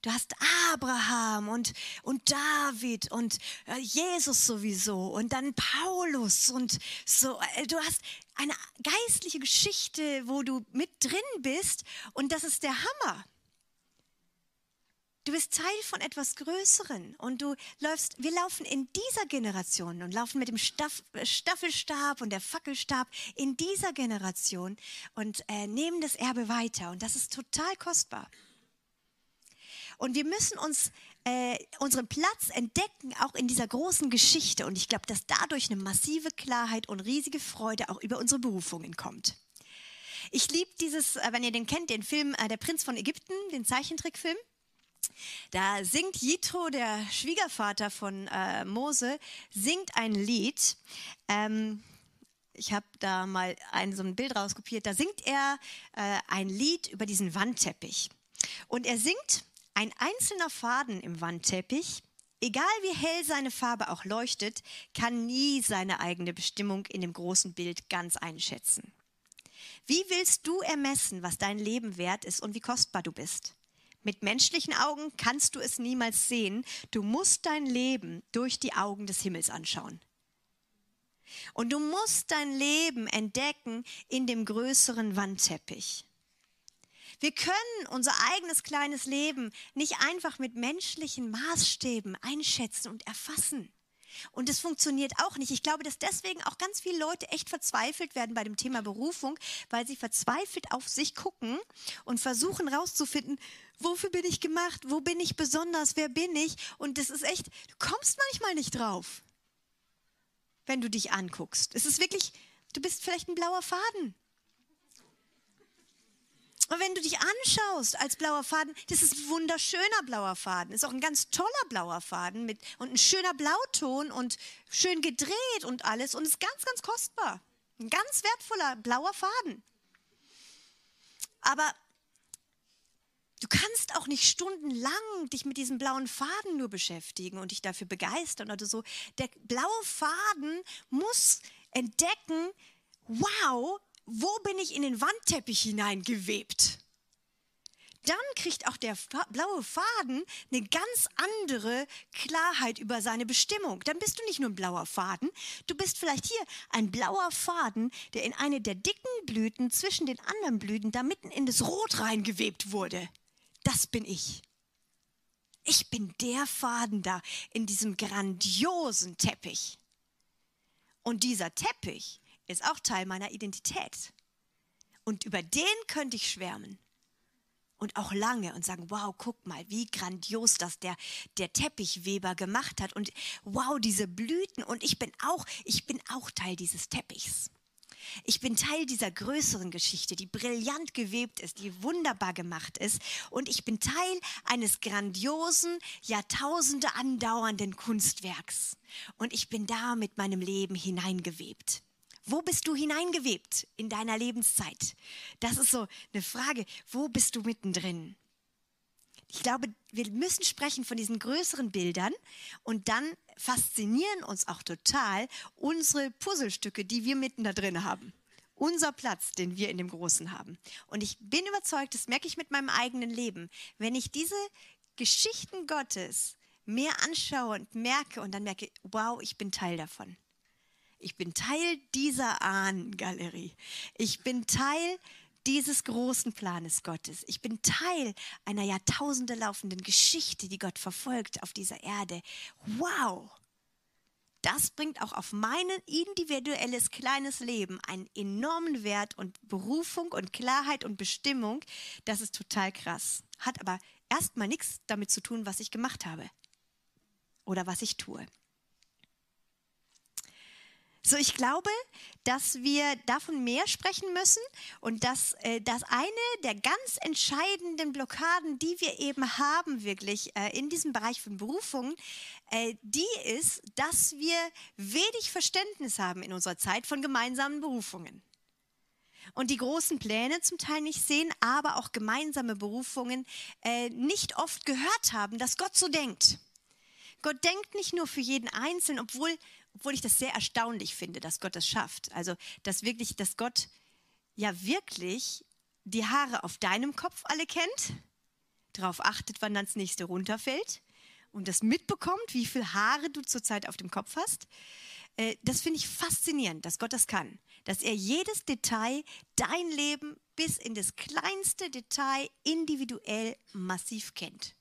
du hast Abraham und, und David und äh, Jesus sowieso und dann Paulus und so. Äh, du hast eine geistliche Geschichte, wo du mit drin bist und das ist der Hammer. Du bist Teil von etwas Größeren und du läufst, wir laufen in dieser Generation und laufen mit dem Staff, Staffelstab und der Fackelstab in dieser Generation und äh, nehmen das Erbe weiter und das ist total kostbar. Und wir müssen uns äh, unseren Platz entdecken, auch in dieser großen Geschichte. Und ich glaube, dass dadurch eine massive Klarheit und riesige Freude auch über unsere Berufungen kommt. Ich liebe dieses, äh, wenn ihr den kennt, den Film äh, Der Prinz von Ägypten, den Zeichentrickfilm. Da singt Jitro, der Schwiegervater von äh, Mose, singt ein Lied. Ähm, ich habe da mal ein, so ein Bild rauskopiert, da singt er äh, ein Lied über diesen Wandteppich. Und er singt, ein einzelner Faden im Wandteppich, egal wie hell seine Farbe auch leuchtet, kann nie seine eigene Bestimmung in dem großen Bild ganz einschätzen. Wie willst du ermessen, was dein Leben wert ist und wie kostbar du bist? Mit menschlichen Augen kannst du es niemals sehen. Du musst dein Leben durch die Augen des Himmels anschauen. Und du musst dein Leben entdecken in dem größeren Wandteppich. Wir können unser eigenes kleines Leben nicht einfach mit menschlichen Maßstäben einschätzen und erfassen. Und es funktioniert auch nicht. Ich glaube, dass deswegen auch ganz viele Leute echt verzweifelt werden bei dem Thema Berufung, weil sie verzweifelt auf sich gucken und versuchen rauszufinden, wofür bin ich gemacht, wo bin ich besonders, wer bin ich. Und das ist echt, du kommst manchmal nicht drauf, wenn du dich anguckst. Es ist wirklich, du bist vielleicht ein blauer Faden. Und wenn du dich anschaust als blauer Faden, das ist ein wunderschöner blauer Faden. Ist auch ein ganz toller blauer Faden mit und ein schöner Blauton und schön gedreht und alles und ist ganz, ganz kostbar. Ein ganz wertvoller blauer Faden. Aber du kannst auch nicht stundenlang dich mit diesem blauen Faden nur beschäftigen und dich dafür begeistern oder so. Der blaue Faden muss entdecken, wow, wo bin ich in den Wandteppich hineingewebt? Dann kriegt auch der blaue Faden eine ganz andere Klarheit über seine Bestimmung. Dann bist du nicht nur ein blauer Faden, du bist vielleicht hier ein blauer Faden, der in eine der dicken Blüten zwischen den anderen Blüten da mitten in das Rot reingewebt wurde. Das bin ich. Ich bin der Faden da in diesem grandiosen Teppich. Und dieser Teppich ist auch Teil meiner Identität. Und über den könnte ich schwärmen. Und auch lange und sagen, wow, guck mal, wie grandios das der, der Teppichweber gemacht hat. Und wow, diese Blüten. Und ich bin auch, ich bin auch Teil dieses Teppichs. Ich bin Teil dieser größeren Geschichte, die brillant gewebt ist, die wunderbar gemacht ist. Und ich bin Teil eines grandiosen, Jahrtausende andauernden Kunstwerks. Und ich bin da mit meinem Leben hineingewebt. Wo bist du hineingewebt in deiner Lebenszeit? Das ist so eine Frage. Wo bist du mittendrin? Ich glaube, wir müssen sprechen von diesen größeren Bildern und dann faszinieren uns auch total unsere Puzzlestücke, die wir mitten da drin haben. Unser Platz, den wir in dem Großen haben. Und ich bin überzeugt, das merke ich mit meinem eigenen Leben. Wenn ich diese Geschichten Gottes mehr anschaue und merke und dann merke, wow, ich bin Teil davon. Ich bin Teil dieser Ahnengalerie. Ich bin Teil dieses großen Planes Gottes. Ich bin Teil einer Jahrtausende laufenden Geschichte, die Gott verfolgt auf dieser Erde. Wow! Das bringt auch auf mein individuelles kleines Leben einen enormen Wert und Berufung und Klarheit und Bestimmung. Das ist total krass. Hat aber erstmal nichts damit zu tun, was ich gemacht habe oder was ich tue. So, ich glaube, dass wir davon mehr sprechen müssen und dass äh, das eine der ganz entscheidenden Blockaden, die wir eben haben, wirklich äh, in diesem Bereich von Berufung, äh, die ist, dass wir wenig Verständnis haben in unserer Zeit von gemeinsamen Berufungen. Und die großen Pläne zum Teil nicht sehen, aber auch gemeinsame Berufungen äh, nicht oft gehört haben, dass Gott so denkt. Gott denkt nicht nur für jeden Einzelnen, obwohl obwohl ich das sehr erstaunlich finde, dass Gott das schafft. Also, dass wirklich, dass Gott ja wirklich die Haare auf deinem Kopf alle kennt, darauf achtet, wann dann das nächste runterfällt und das mitbekommt, wie viele Haare du zurzeit auf dem Kopf hast. Äh, das finde ich faszinierend, dass Gott das kann. Dass er jedes Detail, dein Leben bis in das kleinste Detail individuell massiv kennt.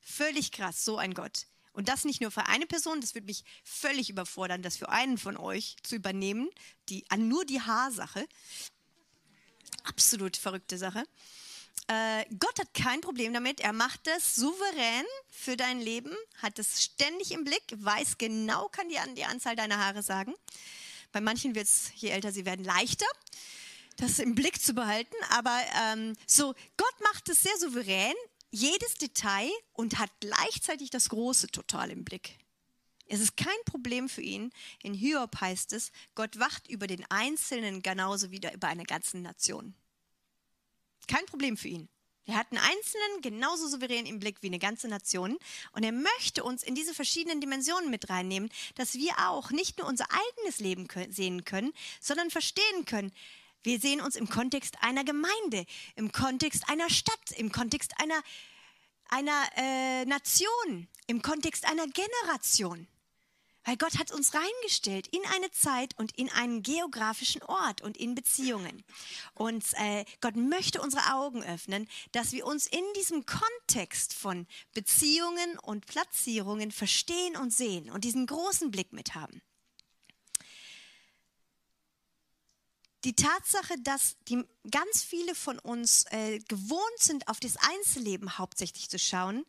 Völlig krass, so ein Gott. Und das nicht nur für eine Person, das würde mich völlig überfordern, das für einen von euch zu übernehmen, die, an nur die Haarsache. Absolut verrückte Sache. Äh, Gott hat kein Problem damit. Er macht das souverän für dein Leben, hat es ständig im Blick, weiß genau, kann dir die Anzahl deiner Haare sagen. Bei manchen wird es, je älter sie werden, leichter, das im Blick zu behalten. Aber ähm, so, Gott macht es sehr souverän jedes Detail und hat gleichzeitig das Große total im Blick. Es ist kein Problem für ihn. In Hiob heißt es, Gott wacht über den Einzelnen genauso wie über eine ganze Nation. Kein Problem für ihn. Er hat einen Einzelnen genauso souverän im Blick wie eine ganze Nation. Und er möchte uns in diese verschiedenen Dimensionen mit reinnehmen, dass wir auch nicht nur unser eigenes Leben sehen können, sondern verstehen können, wir sehen uns im Kontext einer Gemeinde, im Kontext einer Stadt, im Kontext einer, einer äh, Nation, im Kontext einer Generation. Weil Gott hat uns reingestellt in eine Zeit und in einen geografischen Ort und in Beziehungen. Und äh, Gott möchte unsere Augen öffnen, dass wir uns in diesem Kontext von Beziehungen und Platzierungen verstehen und sehen und diesen großen Blick mit haben. Die Tatsache, dass die, ganz viele von uns äh, gewohnt sind, auf das Einzelleben hauptsächlich zu schauen,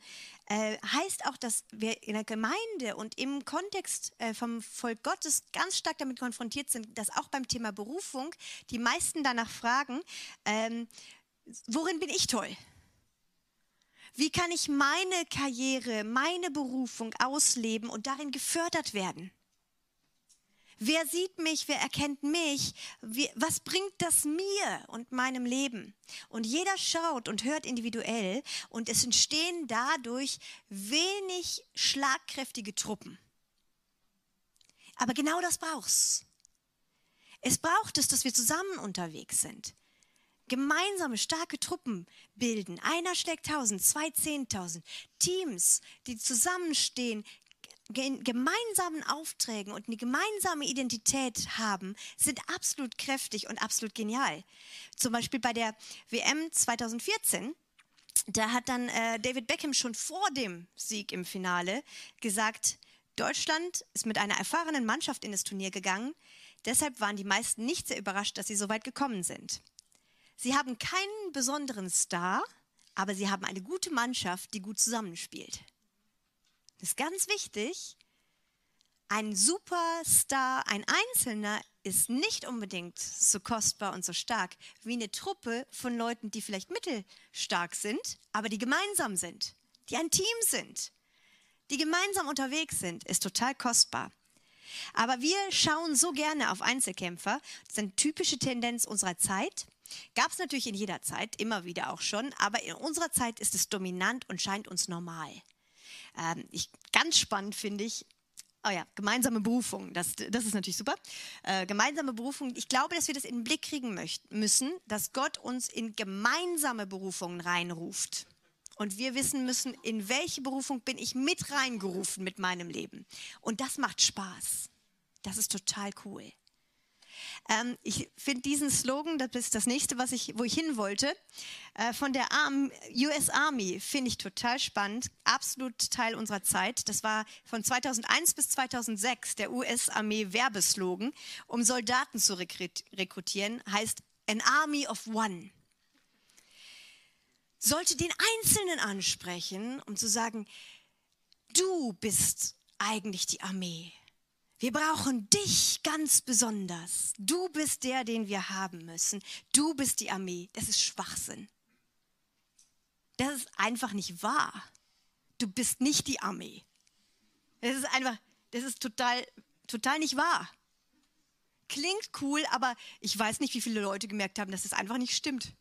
äh, heißt auch, dass wir in der Gemeinde und im Kontext äh, vom Volk Gottes ganz stark damit konfrontiert sind, dass auch beim Thema Berufung die meisten danach fragen, ähm, worin bin ich toll? Wie kann ich meine Karriere, meine Berufung ausleben und darin gefördert werden? Wer sieht mich? Wer erkennt mich? Wie, was bringt das mir und meinem Leben? Und jeder schaut und hört individuell und es entstehen dadurch wenig schlagkräftige Truppen. Aber genau das braucht's. Es braucht es, dass wir zusammen unterwegs sind. Gemeinsame starke Truppen bilden. Einer schlägt tausend, zwei zehntausend. Teams, die zusammenstehen, gemeinsamen Aufträgen und eine gemeinsame Identität haben, sind absolut kräftig und absolut genial. Zum Beispiel bei der WM 2014, da hat dann äh, David Beckham schon vor dem Sieg im Finale gesagt, Deutschland ist mit einer erfahrenen Mannschaft in das Turnier gegangen. Deshalb waren die meisten nicht sehr überrascht, dass sie so weit gekommen sind. Sie haben keinen besonderen Star, aber sie haben eine gute Mannschaft, die gut zusammenspielt. Ist ganz wichtig. Ein Superstar, ein Einzelner ist nicht unbedingt so kostbar und so stark wie eine Truppe von Leuten, die vielleicht mittelstark sind, aber die gemeinsam sind, die ein Team sind, die gemeinsam unterwegs sind, ist total kostbar. Aber wir schauen so gerne auf Einzelkämpfer. Das ist eine typische Tendenz unserer Zeit. Gab es natürlich in jeder Zeit, immer wieder auch schon, aber in unserer Zeit ist es dominant und scheint uns normal. Ähm, ich, ganz spannend finde ich, Oh ja, gemeinsame Berufung, das, das ist natürlich super. Äh, gemeinsame Berufung, ich glaube, dass wir das in den Blick kriegen möchten, müssen, dass Gott uns in gemeinsame Berufungen reinruft. Und wir wissen müssen, in welche Berufung bin ich mit reingerufen mit meinem Leben. Und das macht Spaß. Das ist total cool. Ähm, ich finde diesen Slogan, das ist das nächste, was ich, wo ich hin wollte, äh, von der Arm, US Army, finde ich total spannend. Absolut Teil unserer Zeit. Das war von 2001 bis 2006 der US-Armee Werbeslogan, um Soldaten zu rekrutieren, heißt An Army of One. Sollte den Einzelnen ansprechen, um zu sagen, du bist eigentlich die Armee. Wir brauchen dich ganz besonders. Du bist der, den wir haben müssen. Du bist die Armee. Das ist Schwachsinn. Das ist einfach nicht wahr. Du bist nicht die Armee. Das ist einfach, das ist total, total nicht wahr. Klingt cool, aber ich weiß nicht, wie viele Leute gemerkt haben, dass das einfach nicht stimmt.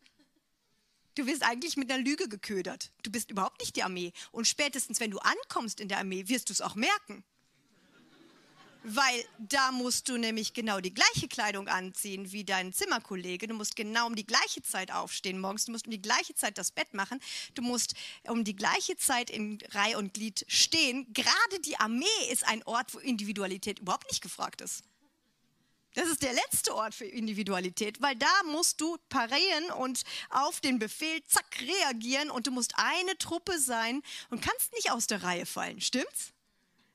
Du wirst eigentlich mit einer Lüge geködert. Du bist überhaupt nicht die Armee. Und spätestens, wenn du ankommst in der Armee, wirst du es auch merken. Weil da musst du nämlich genau die gleiche Kleidung anziehen wie dein Zimmerkollege. Du musst genau um die gleiche Zeit aufstehen morgens. Du musst um die gleiche Zeit das Bett machen. Du musst um die gleiche Zeit in Reihe und Glied stehen. Gerade die Armee ist ein Ort, wo Individualität überhaupt nicht gefragt ist. Das ist der letzte Ort für Individualität, weil da musst du parieren und auf den Befehl zack reagieren und du musst eine Truppe sein und kannst nicht aus der Reihe fallen. Stimmt's?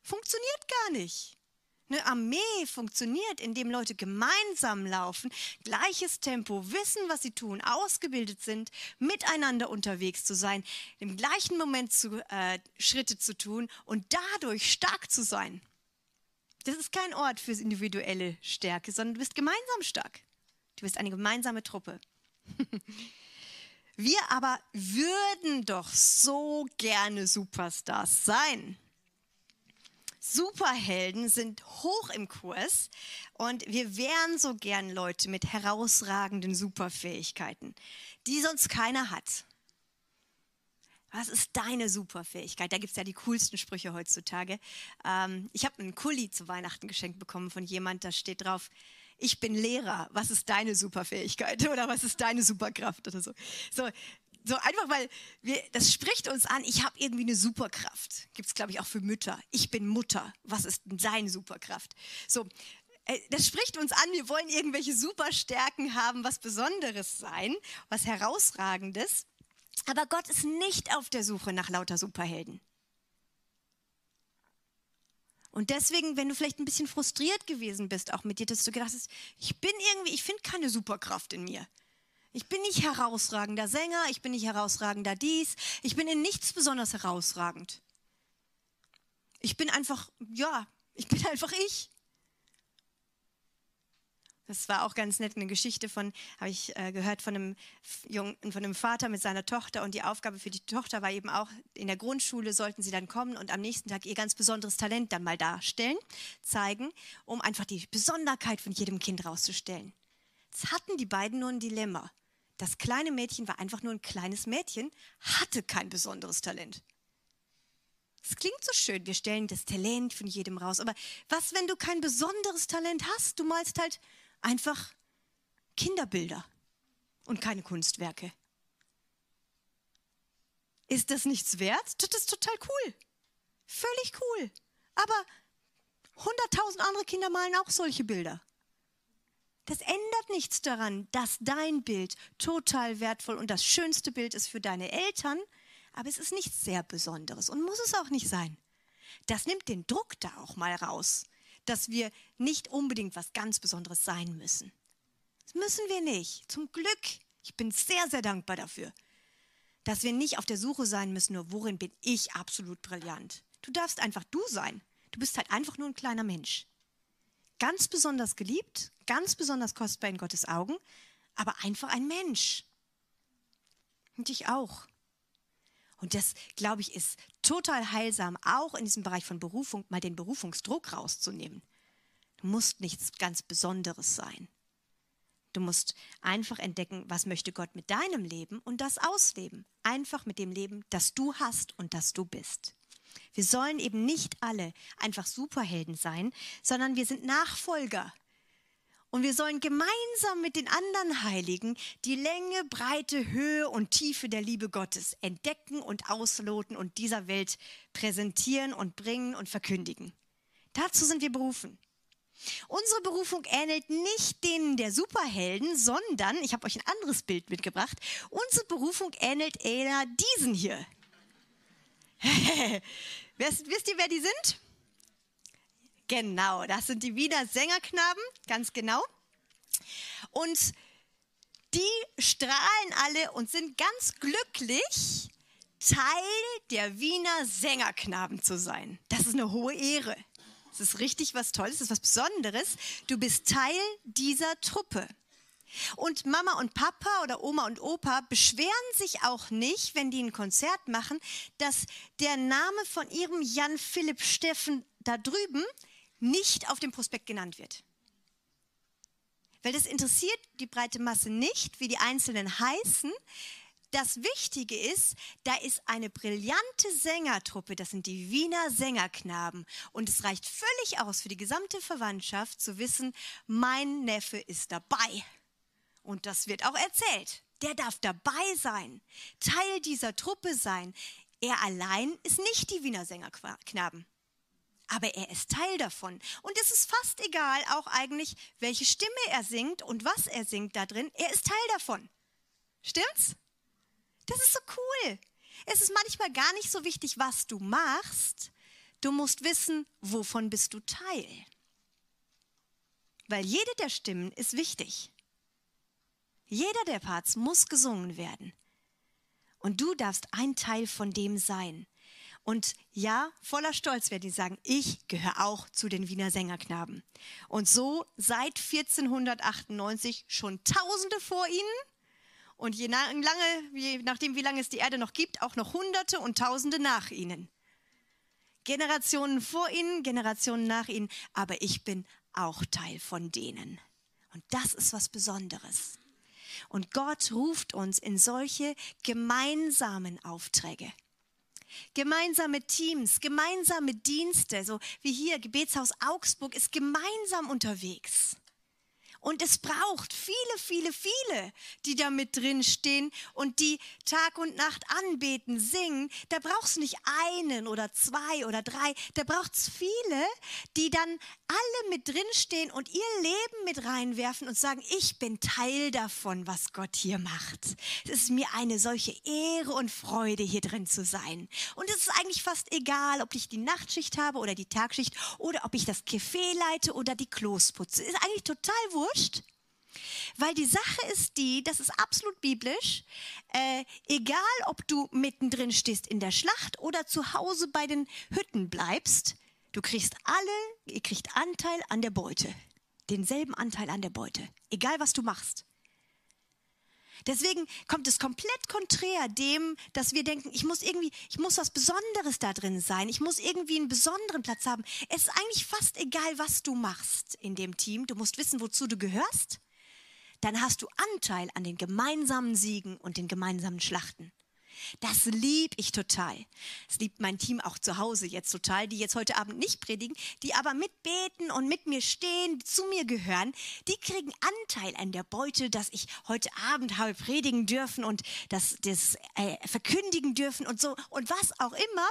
Funktioniert gar nicht. Eine Armee funktioniert, indem Leute gemeinsam laufen, gleiches Tempo, wissen, was sie tun, ausgebildet sind, miteinander unterwegs zu sein, im gleichen Moment zu, äh, Schritte zu tun und dadurch stark zu sein. Das ist kein Ort für individuelle Stärke, sondern du bist gemeinsam stark. Du bist eine gemeinsame Truppe. Wir aber würden doch so gerne Superstars sein. Superhelden sind hoch im Kurs und wir wären so gern Leute mit herausragenden Superfähigkeiten, die sonst keiner hat. Was ist deine Superfähigkeit? Da gibt es ja die coolsten Sprüche heutzutage. Ähm, ich habe einen Kuli zu Weihnachten geschenkt bekommen von jemand, da steht drauf, ich bin Lehrer, was ist deine Superfähigkeit oder was ist deine Superkraft oder so. So, so einfach, weil wir, das spricht uns an, ich habe irgendwie eine Superkraft. Gibt es, glaube ich, auch für Mütter. Ich bin Mutter, was ist deine Superkraft? So, äh, das spricht uns an, wir wollen irgendwelche Superstärken haben, was Besonderes sein, was Herausragendes. Aber Gott ist nicht auf der Suche nach lauter Superhelden. Und deswegen, wenn du vielleicht ein bisschen frustriert gewesen bist, auch mit dir, dass du gedacht hast, ich bin irgendwie, ich finde keine Superkraft in mir. Ich bin nicht herausragender Sänger, ich bin nicht herausragender dies, ich bin in nichts besonders herausragend. Ich bin einfach, ja, ich bin einfach ich. Das war auch ganz nett, eine Geschichte von, habe ich äh, gehört, von einem, Jungen, von einem Vater mit seiner Tochter. Und die Aufgabe für die Tochter war eben auch, in der Grundschule sollten sie dann kommen und am nächsten Tag ihr ganz besonderes Talent dann mal darstellen, zeigen, um einfach die Besonderheit von jedem Kind rauszustellen. Jetzt hatten die beiden nur ein Dilemma. Das kleine Mädchen war einfach nur ein kleines Mädchen, hatte kein besonderes Talent. Es klingt so schön, wir stellen das Talent von jedem raus. Aber was, wenn du kein besonderes Talent hast? Du malst halt einfach Kinderbilder und keine Kunstwerke. Ist das nichts wert? Das ist total cool. Völlig cool. Aber hunderttausend andere Kinder malen auch solche Bilder. Das ändert nichts daran, dass dein Bild total wertvoll und das schönste Bild ist für deine Eltern, aber es ist nichts sehr Besonderes und muss es auch nicht sein. Das nimmt den Druck da auch mal raus dass wir nicht unbedingt was ganz Besonderes sein müssen. Das müssen wir nicht. Zum Glück. Ich bin sehr, sehr dankbar dafür, dass wir nicht auf der Suche sein müssen, nur worin bin ich absolut brillant. Du darfst einfach du sein. Du bist halt einfach nur ein kleiner Mensch. Ganz besonders geliebt, ganz besonders kostbar in Gottes Augen, aber einfach ein Mensch. Und ich auch. Und das, glaube ich, ist total heilsam, auch in diesem Bereich von Berufung, mal den Berufungsdruck rauszunehmen. Du musst nichts ganz Besonderes sein. Du musst einfach entdecken, was möchte Gott mit deinem Leben und das ausleben. Einfach mit dem Leben, das du hast und das du bist. Wir sollen eben nicht alle einfach Superhelden sein, sondern wir sind Nachfolger. Und wir sollen gemeinsam mit den anderen Heiligen die Länge, Breite, Höhe und Tiefe der Liebe Gottes entdecken und ausloten und dieser Welt präsentieren und bringen und verkündigen. Dazu sind wir berufen. Unsere Berufung ähnelt nicht denen der Superhelden, sondern, ich habe euch ein anderes Bild mitgebracht, unsere Berufung ähnelt eher diesen hier. wisst ihr, wer die sind? Genau, das sind die Wiener Sängerknaben, ganz genau. Und die strahlen alle und sind ganz glücklich, Teil der Wiener Sängerknaben zu sein. Das ist eine hohe Ehre. Das ist richtig was Tolles, das ist was Besonderes. Du bist Teil dieser Truppe. Und Mama und Papa oder Oma und Opa beschweren sich auch nicht, wenn die ein Konzert machen, dass der Name von ihrem Jan Philipp Steffen da drüben nicht auf dem Prospekt genannt wird. Weil das interessiert die breite Masse nicht, wie die Einzelnen heißen. Das Wichtige ist, da ist eine brillante Sängertruppe, das sind die Wiener Sängerknaben. Und es reicht völlig aus für die gesamte Verwandtschaft zu wissen, mein Neffe ist dabei. Und das wird auch erzählt. Der darf dabei sein, Teil dieser Truppe sein. Er allein ist nicht die Wiener Sängerknaben aber er ist Teil davon. Und es ist fast egal auch eigentlich, welche Stimme er singt und was er singt da drin. Er ist Teil davon. Stimmt's? Das ist so cool. Es ist manchmal gar nicht so wichtig, was du machst. Du musst wissen, wovon bist du Teil. Weil jede der Stimmen ist wichtig. Jeder der Parts muss gesungen werden. Und du darfst ein Teil von dem sein. Und ja, voller Stolz werden die sagen, ich gehöre auch zu den Wiener Sängerknaben. Und so seit 1498 schon Tausende vor ihnen und je, lange, je nachdem, wie lange es die Erde noch gibt, auch noch Hunderte und Tausende nach ihnen. Generationen vor ihnen, Generationen nach ihnen, aber ich bin auch Teil von denen. Und das ist was Besonderes. Und Gott ruft uns in solche gemeinsamen Aufträge. Gemeinsame Teams, gemeinsame Dienste, so wie hier Gebetshaus Augsburg ist gemeinsam unterwegs. Und es braucht viele, viele, viele, die da mit drin stehen und die Tag und Nacht anbeten, singen. Da brauchst du nicht einen oder zwei oder drei. Da braucht es viele, die dann alle mit drin stehen und ihr Leben mit reinwerfen und sagen, ich bin Teil davon, was Gott hier macht. Es ist mir eine solche Ehre und Freude, hier drin zu sein. Und es ist eigentlich fast egal, ob ich die Nachtschicht habe oder die Tagschicht oder ob ich das Café leite oder die Klos putze. Ist eigentlich total wurscht wurscht. Weil die Sache ist die, das ist absolut biblisch, äh, egal ob du mittendrin stehst in der Schlacht oder zu Hause bei den Hütten bleibst, du kriegst alle, ihr kriegt Anteil an der Beute. Denselben Anteil an der Beute. Egal was du machst. Deswegen kommt es komplett konträr dem, dass wir denken, ich muss irgendwie, ich muss was Besonderes da drin sein, ich muss irgendwie einen besonderen Platz haben. Es ist eigentlich fast egal, was du machst in dem Team. Du musst wissen, wozu du gehörst. Dann hast du Anteil an den gemeinsamen Siegen und den gemeinsamen Schlachten. Das lieb ich total. Das liebt mein Team auch zu Hause jetzt total, die jetzt heute Abend nicht predigen, die aber mitbeten und mit mir stehen, zu mir gehören. Die kriegen Anteil an der Beute, dass ich heute Abend habe predigen dürfen und das, das äh, verkündigen dürfen und so und was auch immer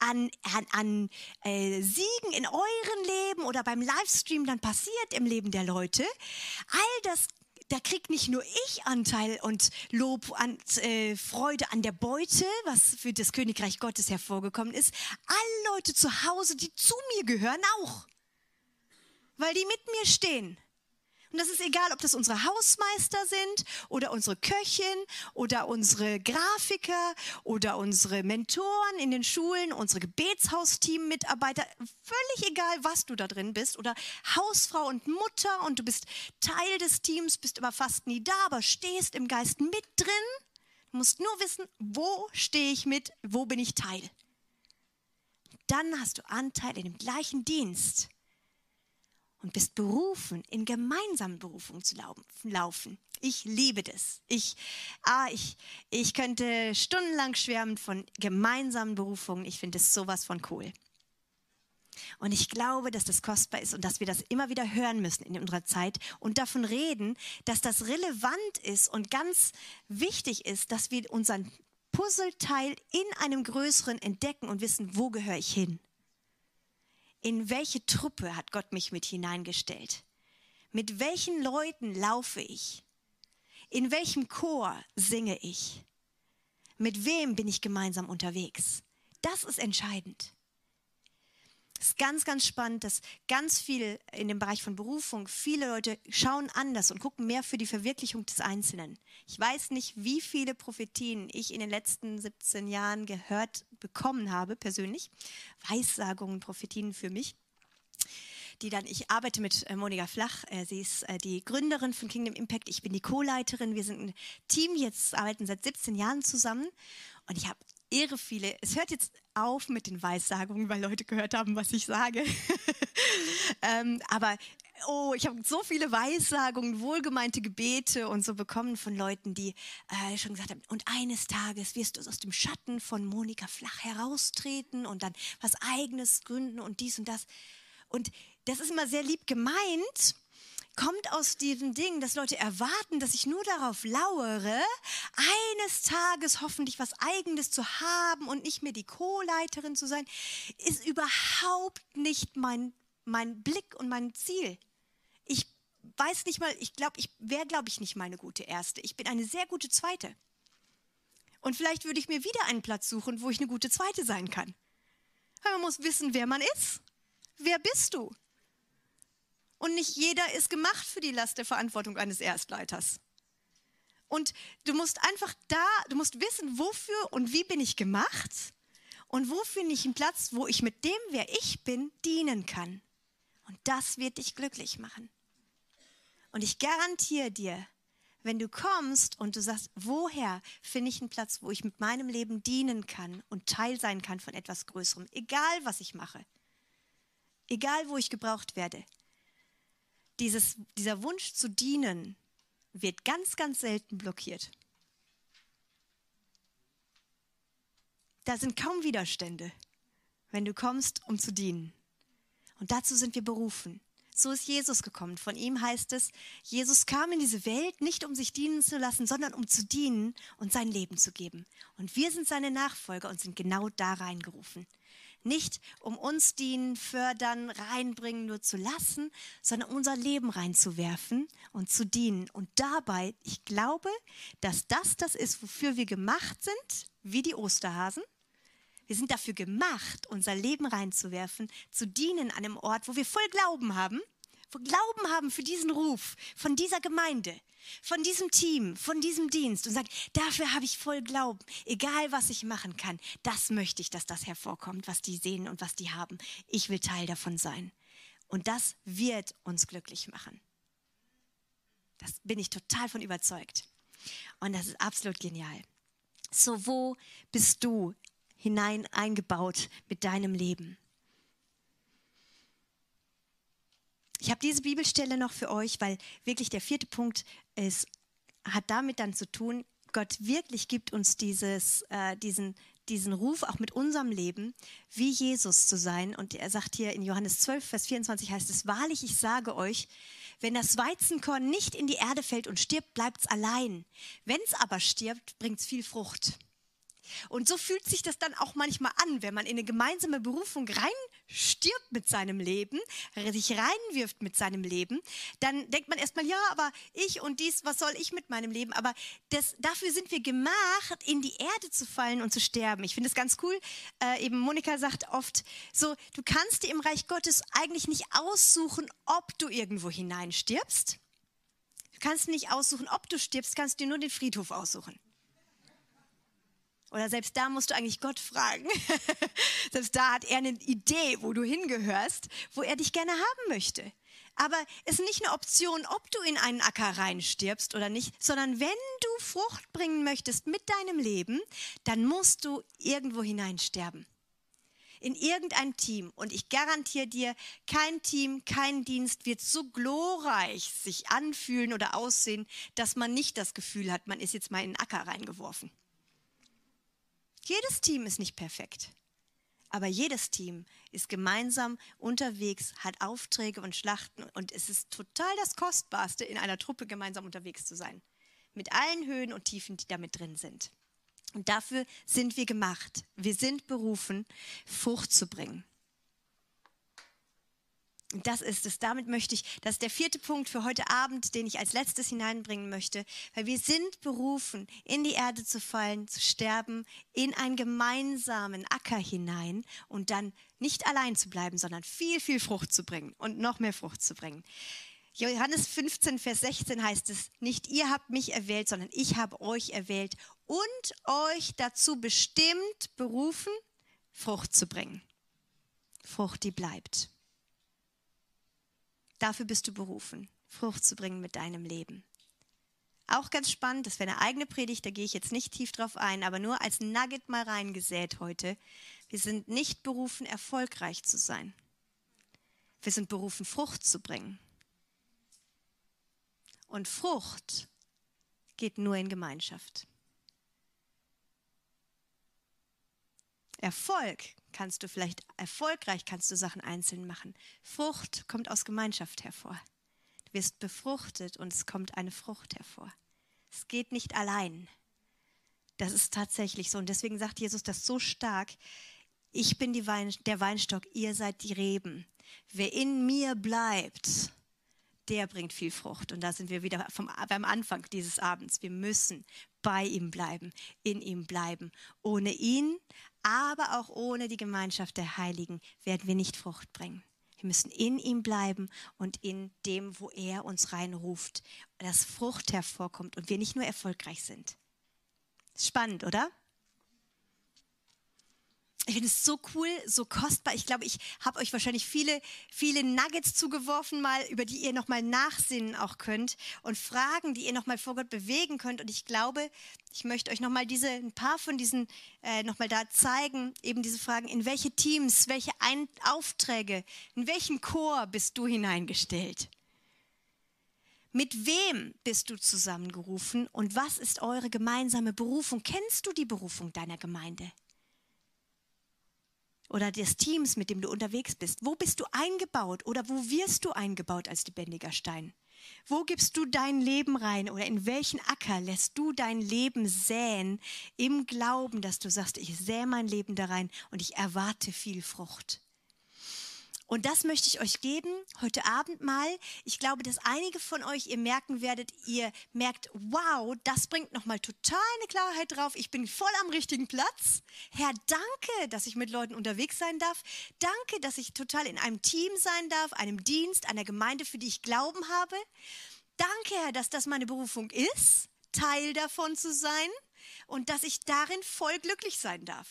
an, an, an äh, Siegen in euren Leben oder beim Livestream dann passiert im Leben der Leute. All das da kriegt nicht nur ich Anteil und Lob und äh, Freude an der Beute, was für das Königreich Gottes hervorgekommen ist. Alle Leute zu Hause, die zu mir gehören, auch. Weil die mit mir stehen. Und das ist egal, ob das unsere Hausmeister sind oder unsere Köchin oder unsere Grafiker oder unsere Mentoren in den Schulen, unsere Gebetshausteam-Mitarbeiter. Völlig egal, was du da drin bist. Oder Hausfrau und Mutter und du bist Teil des Teams, bist aber fast nie da, aber stehst im Geist mit drin. Du musst nur wissen, wo stehe ich mit, wo bin ich Teil. Dann hast du Anteil in dem gleichen Dienst und bist berufen, in gemeinsamen Berufungen zu laufen. Ich liebe das. Ich, ah, ich, ich könnte stundenlang schwärmen von gemeinsamen Berufungen. Ich finde es sowas von cool. Und ich glaube, dass das kostbar ist und dass wir das immer wieder hören müssen in unserer Zeit und davon reden, dass das relevant ist und ganz wichtig ist, dass wir unseren Puzzleteil in einem größeren entdecken und wissen, wo gehöre ich hin in welche Truppe hat Gott mich mit hineingestellt? Mit welchen Leuten laufe ich? In welchem Chor singe ich? Mit wem bin ich gemeinsam unterwegs? Das ist entscheidend. Es ist ganz, ganz spannend, dass ganz viel in dem Bereich von Berufung, viele Leute schauen anders und gucken mehr für die Verwirklichung des Einzelnen. Ich weiß nicht, wie viele Prophetien ich in den letzten 17 Jahren gehört bekommen habe, persönlich. Weissagungen, Prophetien für mich die dann, ich arbeite mit äh, Monika Flach, äh, sie ist äh, die Gründerin von Kingdom Impact, ich bin die Co-Leiterin, wir sind ein Team, jetzt arbeiten seit 17 Jahren zusammen und ich habe irre viele. Es hört jetzt auf mit den Weissagungen, weil Leute gehört haben, was ich sage. ähm, aber oh, ich habe so viele Weissagungen, wohlgemeinte Gebete und so bekommen von Leuten, die äh, schon gesagt haben, und eines Tages wirst du aus dem Schatten von Monika Flach heraustreten und dann was eigenes gründen und dies und das. Und das ist immer sehr lieb gemeint, kommt aus diesem Ding, dass Leute erwarten, dass ich nur darauf lauere, eines Tages hoffentlich was Eigenes zu haben und nicht mehr die Co-Leiterin zu sein, ist überhaupt nicht mein, mein Blick und mein Ziel. Ich weiß nicht mal, ich glaube, ich wäre, glaube ich, nicht meine gute Erste. Ich bin eine sehr gute Zweite. Und vielleicht würde ich mir wieder einen Platz suchen, wo ich eine gute Zweite sein kann. Man muss wissen, wer man ist. Wer bist du? Und nicht jeder ist gemacht für die Last der Verantwortung eines Erstleiters. Und du musst einfach da, du musst wissen, wofür und wie bin ich gemacht und wo finde ich einen Platz, wo ich mit dem, wer ich bin, dienen kann. Und das wird dich glücklich machen. Und ich garantiere dir, wenn du kommst und du sagst, woher finde ich einen Platz, wo ich mit meinem Leben dienen kann und Teil sein kann von etwas Größerem, egal was ich mache, egal wo ich gebraucht werde. Dieses, dieser Wunsch zu dienen wird ganz, ganz selten blockiert. Da sind kaum Widerstände, wenn du kommst, um zu dienen. Und dazu sind wir berufen. So ist Jesus gekommen. Von ihm heißt es, Jesus kam in diese Welt nicht, um sich dienen zu lassen, sondern um zu dienen und sein Leben zu geben. Und wir sind seine Nachfolger und sind genau da reingerufen. Nicht um uns dienen, fördern, reinbringen, nur zu lassen, sondern unser Leben reinzuwerfen und zu dienen. Und dabei, ich glaube, dass das das ist, wofür wir gemacht sind, wie die Osterhasen. Wir sind dafür gemacht, unser Leben reinzuwerfen, zu dienen an einem Ort, wo wir voll Glauben haben, wo Glauben haben für diesen Ruf von dieser Gemeinde, von diesem Team, von diesem Dienst und sagen, dafür habe ich voll Glauben, egal was ich machen kann, das möchte ich, dass das hervorkommt, was die sehen und was die haben. Ich will Teil davon sein. Und das wird uns glücklich machen. Das bin ich total von überzeugt. Und das ist absolut genial. So, wo bist du hinein eingebaut mit deinem Leben. Ich habe diese Bibelstelle noch für euch, weil wirklich der vierte Punkt ist, hat damit dann zu tun, Gott wirklich gibt uns dieses, äh, diesen, diesen Ruf auch mit unserem Leben, wie Jesus zu sein. Und er sagt hier in Johannes 12, Vers 24 heißt es, wahrlich, ich sage euch, wenn das Weizenkorn nicht in die Erde fällt und stirbt, bleibt es allein. Wenn es aber stirbt, bringt es viel Frucht. Und so fühlt sich das dann auch manchmal an, wenn man in eine gemeinsame Berufung reinstirbt mit seinem Leben, sich reinwirft mit seinem Leben, dann denkt man erstmal, ja, aber ich und dies, was soll ich mit meinem Leben? Aber das, dafür sind wir gemacht, in die Erde zu fallen und zu sterben. Ich finde es ganz cool. Äh, eben Monika sagt oft so, du kannst dir im Reich Gottes eigentlich nicht aussuchen, ob du irgendwo hineinstirbst. Du kannst nicht aussuchen, ob du stirbst, kannst dir nur den Friedhof aussuchen. Oder selbst da musst du eigentlich Gott fragen. selbst da hat er eine Idee, wo du hingehörst, wo er dich gerne haben möchte. Aber es ist nicht eine Option, ob du in einen Acker reinstirbst oder nicht, sondern wenn du Frucht bringen möchtest mit deinem Leben, dann musst du irgendwo hineinsterben. In irgendein Team. Und ich garantiere dir, kein Team, kein Dienst wird so glorreich sich anfühlen oder aussehen, dass man nicht das Gefühl hat, man ist jetzt mal in den Acker reingeworfen. Jedes Team ist nicht perfekt. Aber jedes Team ist gemeinsam unterwegs, hat Aufträge und Schlachten und es ist total das Kostbarste, in einer Truppe gemeinsam unterwegs zu sein. Mit allen Höhen und Tiefen, die damit drin sind. Und dafür sind wir gemacht. Wir sind berufen, Frucht zu bringen. Das ist es. Damit möchte ich, das ist der vierte Punkt für heute Abend, den ich als letztes hineinbringen möchte, weil wir sind berufen, in die Erde zu fallen, zu sterben, in einen gemeinsamen Acker hinein und dann nicht allein zu bleiben, sondern viel, viel Frucht zu bringen und noch mehr Frucht zu bringen. Johannes 15, Vers 16 heißt es, nicht ihr habt mich erwählt, sondern ich habe euch erwählt und euch dazu bestimmt berufen, Frucht zu bringen. Frucht, die bleibt. Dafür bist du berufen, Frucht zu bringen mit deinem Leben. Auch ganz spannend, das wäre eine eigene Predigt, da gehe ich jetzt nicht tief drauf ein, aber nur als Nugget mal reingesät heute. Wir sind nicht berufen, erfolgreich zu sein. Wir sind berufen, Frucht zu bringen. Und Frucht geht nur in Gemeinschaft. Erfolg kannst du vielleicht erfolgreich kannst du Sachen einzeln machen. Frucht kommt aus Gemeinschaft hervor. Du wirst befruchtet und es kommt eine Frucht hervor. Es geht nicht allein. Das ist tatsächlich so. Und deswegen sagt Jesus das so stark. Ich bin Wein, der Weinstock, ihr seid die Reben. Wer in mir bleibt, der bringt viel Frucht. Und da sind wir wieder vom, beim Anfang dieses Abends. Wir müssen bei ihm bleiben, in ihm bleiben. Ohne ihn aber auch ohne die Gemeinschaft der Heiligen werden wir nicht Frucht bringen. Wir müssen in ihm bleiben und in dem, wo er uns reinruft, dass Frucht hervorkommt und wir nicht nur erfolgreich sind. Spannend, oder? Ich finde es so cool, so kostbar. Ich glaube, ich habe euch wahrscheinlich viele, viele Nuggets zugeworfen, mal, über die ihr nochmal nachsinnen auch könnt und Fragen, die ihr nochmal vor Gott bewegen könnt. Und ich glaube, ich möchte euch nochmal diese, ein paar von diesen äh, nochmal da zeigen, eben diese Fragen, in welche Teams, welche ein Aufträge, in welchen Chor bist du hineingestellt? Mit wem bist du zusammengerufen und was ist eure gemeinsame Berufung? Kennst du die Berufung deiner Gemeinde? Oder des Teams, mit dem du unterwegs bist. Wo bist du eingebaut oder wo wirst du eingebaut als lebendiger Stein? Wo gibst du dein Leben rein oder in welchen Acker lässt du dein Leben säen im Glauben, dass du sagst, ich sähe mein Leben da rein und ich erwarte viel Frucht? Und das möchte ich euch geben heute Abend mal. Ich glaube, dass einige von euch ihr merken werdet, ihr merkt, wow, das bringt nochmal total eine Klarheit drauf. Ich bin voll am richtigen Platz. Herr, danke, dass ich mit Leuten unterwegs sein darf. Danke, dass ich total in einem Team sein darf, einem Dienst, einer Gemeinde, für die ich Glauben habe. Danke, Herr, dass das meine Berufung ist, Teil davon zu sein und dass ich darin voll glücklich sein darf.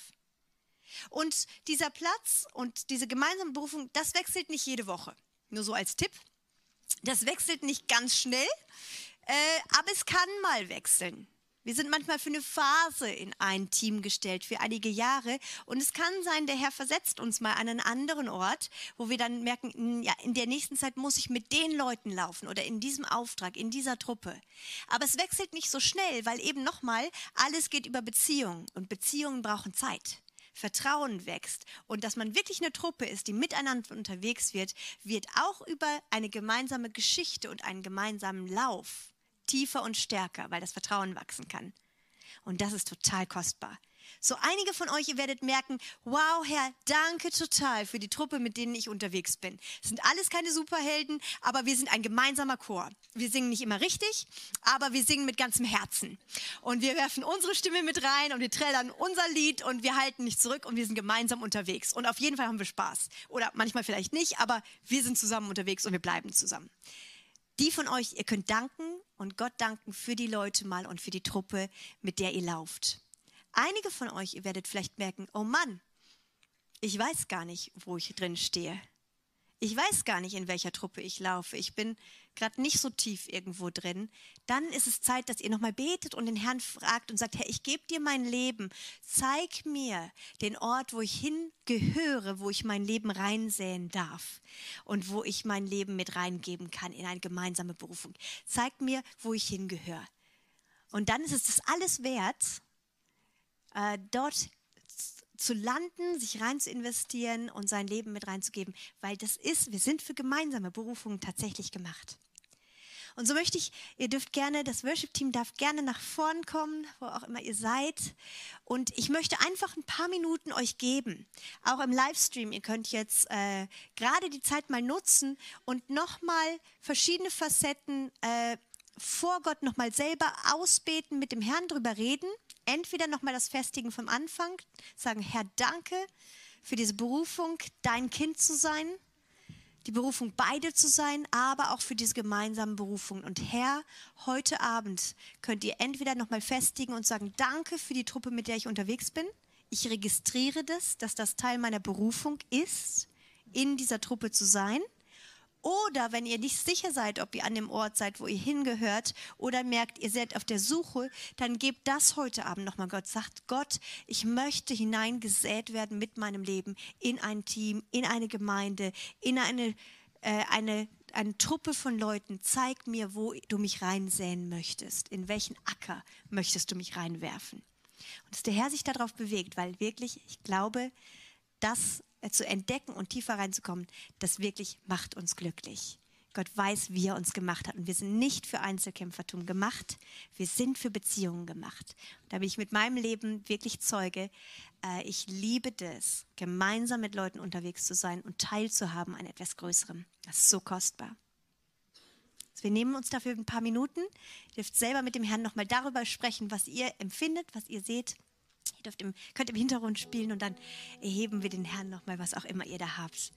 Und dieser Platz und diese gemeinsame Berufung, das wechselt nicht jede Woche. Nur so als Tipp. Das wechselt nicht ganz schnell, äh, aber es kann mal wechseln. Wir sind manchmal für eine Phase in ein Team gestellt, für einige Jahre. Und es kann sein, der Herr versetzt uns mal an einen anderen Ort, wo wir dann merken, hm, ja, in der nächsten Zeit muss ich mit den Leuten laufen oder in diesem Auftrag, in dieser Truppe. Aber es wechselt nicht so schnell, weil eben nochmal, alles geht über Beziehungen und Beziehungen brauchen Zeit. Vertrauen wächst und dass man wirklich eine Truppe ist, die miteinander unterwegs wird, wird auch über eine gemeinsame Geschichte und einen gemeinsamen Lauf tiefer und stärker, weil das Vertrauen wachsen kann. Und das ist total kostbar. So einige von euch, ihr werdet merken, wow, Herr, danke total für die Truppe, mit denen ich unterwegs bin. Es sind alles keine Superhelden, aber wir sind ein gemeinsamer Chor. Wir singen nicht immer richtig, aber wir singen mit ganzem Herzen. Und wir werfen unsere Stimme mit rein und wir trällern unser Lied und wir halten nicht zurück und wir sind gemeinsam unterwegs. Und auf jeden Fall haben wir Spaß. Oder manchmal vielleicht nicht, aber wir sind zusammen unterwegs und wir bleiben zusammen. Die von euch, ihr könnt danken und Gott danken für die Leute mal und für die Truppe, mit der ihr lauft. Einige von euch, ihr werdet vielleicht merken, oh Mann, ich weiß gar nicht, wo ich drin stehe. Ich weiß gar nicht, in welcher Truppe ich laufe. Ich bin gerade nicht so tief irgendwo drin. Dann ist es Zeit, dass ihr nochmal betet und den Herrn fragt und sagt, Herr, ich gebe dir mein Leben. Zeig mir den Ort, wo ich hingehöre, wo ich mein Leben reinsäen darf und wo ich mein Leben mit reingeben kann in eine gemeinsame Berufung. Zeig mir, wo ich hingehöre. Und dann ist es das alles wert, äh, dort zu landen, sich rein zu investieren und sein Leben mit reinzugeben, weil das ist, wir sind für gemeinsame Berufungen tatsächlich gemacht. Und so möchte ich, ihr dürft gerne, das Worship-Team darf gerne nach vorn kommen, wo auch immer ihr seid. Und ich möchte einfach ein paar Minuten euch geben, auch im Livestream. Ihr könnt jetzt äh, gerade die Zeit mal nutzen und nochmal verschiedene Facetten äh, vor Gott nochmal selber ausbeten, mit dem Herrn drüber reden entweder nochmal das Festigen vom Anfang, sagen, Herr, danke für diese Berufung, dein Kind zu sein, die Berufung, beide zu sein, aber auch für diese gemeinsamen Berufungen. Und Herr, heute Abend könnt ihr entweder nochmal festigen und sagen, danke für die Truppe, mit der ich unterwegs bin. Ich registriere das, dass das Teil meiner Berufung ist, in dieser Truppe zu sein. Oder wenn ihr nicht sicher seid, ob ihr an dem Ort seid, wo ihr hingehört, oder merkt, ihr seid auf der Suche, dann gebt das heute Abend nochmal Gott. Sagt Gott, ich möchte hineingesät werden mit meinem Leben in ein Team, in eine Gemeinde, in eine, äh, eine, eine Truppe von Leuten. Zeig mir, wo du mich reinsäen möchtest. In welchen Acker möchtest du mich reinwerfen? Und dass der Herr sich darauf bewegt, weil wirklich, ich glaube, das zu entdecken und tiefer reinzukommen, das wirklich macht uns glücklich. Gott weiß, wie er uns gemacht hat. Und wir sind nicht für Einzelkämpfertum gemacht, wir sind für Beziehungen gemacht. Und da bin ich mit meinem Leben wirklich Zeuge. Äh, ich liebe das, gemeinsam mit Leuten unterwegs zu sein und teilzuhaben an etwas Größerem. Das ist so kostbar. Also wir nehmen uns dafür ein paar Minuten. Ihr dürft selber mit dem Herrn nochmal darüber sprechen, was ihr empfindet, was ihr seht. Ihr dürft im, könnt im Hintergrund spielen und dann erheben wir den Herrn nochmal, was auch immer ihr da habt.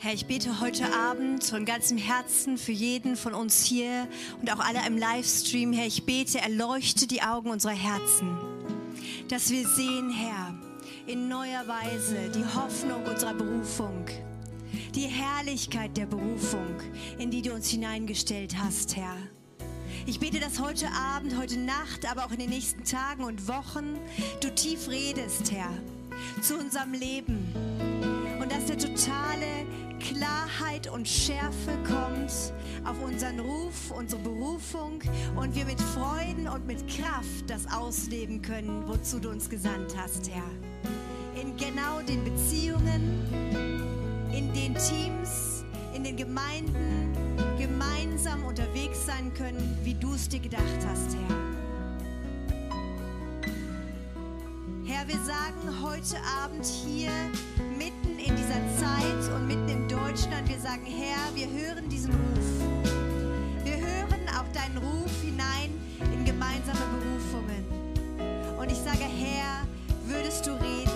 Herr, ich bete heute Abend von ganzem Herzen für jeden von uns hier und auch alle im Livestream. Herr, ich bete, erleuchte die Augen unserer Herzen, dass wir sehen, Herr, in neuer Weise die Hoffnung unserer Berufung, die Herrlichkeit der Berufung, in die du uns hineingestellt hast, Herr. Ich bete, dass heute Abend, heute Nacht, aber auch in den nächsten Tagen und Wochen du tief redest, Herr, zu unserem Leben und dass der totale Klarheit und Schärfe kommt auf unseren Ruf, unsere Berufung und wir mit Freuden und mit Kraft das ausleben können, wozu du uns gesandt hast, Herr. In genau den Beziehungen, in den Teams, in den Gemeinden gemeinsam unterwegs sein können, wie du es dir gedacht hast, Herr. Herr, wir sagen heute Abend hier mitten in dieser Zeit und mitten Deutschland, wir sagen, Herr, wir hören diesen Ruf. Wir hören auch deinen Ruf hinein in gemeinsame Berufungen. Und ich sage, Herr, würdest du reden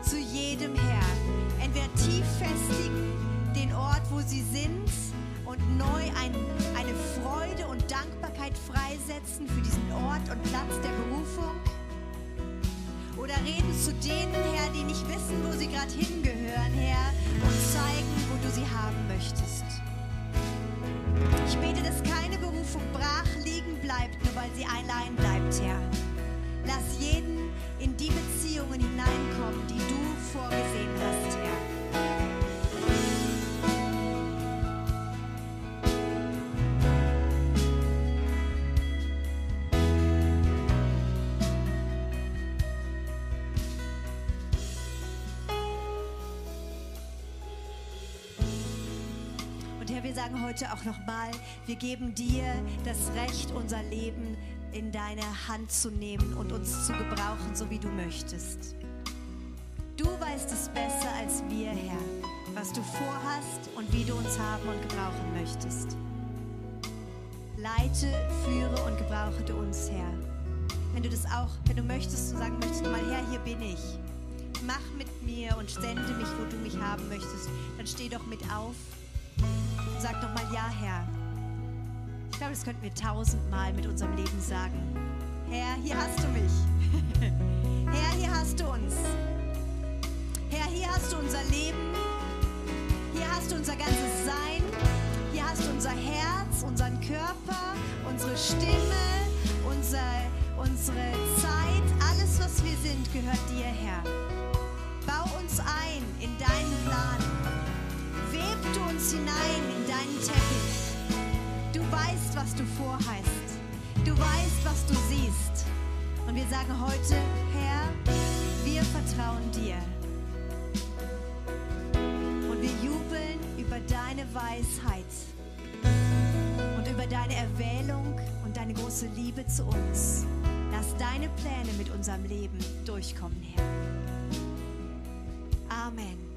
zu jedem Herr. Entweder tief festigen den Ort, wo sie sind und neu ein, eine Freude und Dankbarkeit freisetzen für diesen Ort und Platz der Berufung oder reden zu denen, Herr, die nicht wissen, wo sie gerade hingehören, Herr, und zeigen, wo du sie haben möchtest. Ich bete, dass keine Berufung brach liegen bleibt, nur weil sie allein bleibt, Herr. Lass jeden in die Beziehungen hineinkommen, die du vorgesehen hast, Herr. Heute auch nochmal, wir geben dir das Recht, unser Leben in deine Hand zu nehmen und uns zu gebrauchen, so wie du möchtest. Du weißt es besser als wir, Herr, was du vorhast und wie du uns haben und gebrauchen möchtest. Leite, führe und gebrauche du uns, Herr. Wenn du das auch, wenn du möchtest und sagen möchtest, mal Herr, hier bin ich. Mach mit mir und sende mich, wo du mich haben möchtest. Dann steh doch mit auf Sag doch mal ja, Herr. Ich glaube, das könnten wir tausendmal mit unserem Leben sagen. Herr, hier hast du mich. Herr, hier hast du uns. Herr, hier hast du unser Leben. Hier hast du unser ganzes Sein. Hier hast du unser Herz, unseren Körper, unsere Stimme, unser, unsere Zeit. Alles, was wir sind, gehört dir, Herr. Bau uns ein in deinen Plan web du uns hinein in deinen Teppich. Du weißt, was du vorhast. Du weißt, was du siehst. Und wir sagen heute, Herr, wir vertrauen dir. Und wir jubeln über deine Weisheit und über deine Erwählung und deine große Liebe zu uns. Lass deine Pläne mit unserem Leben durchkommen, Herr. Amen.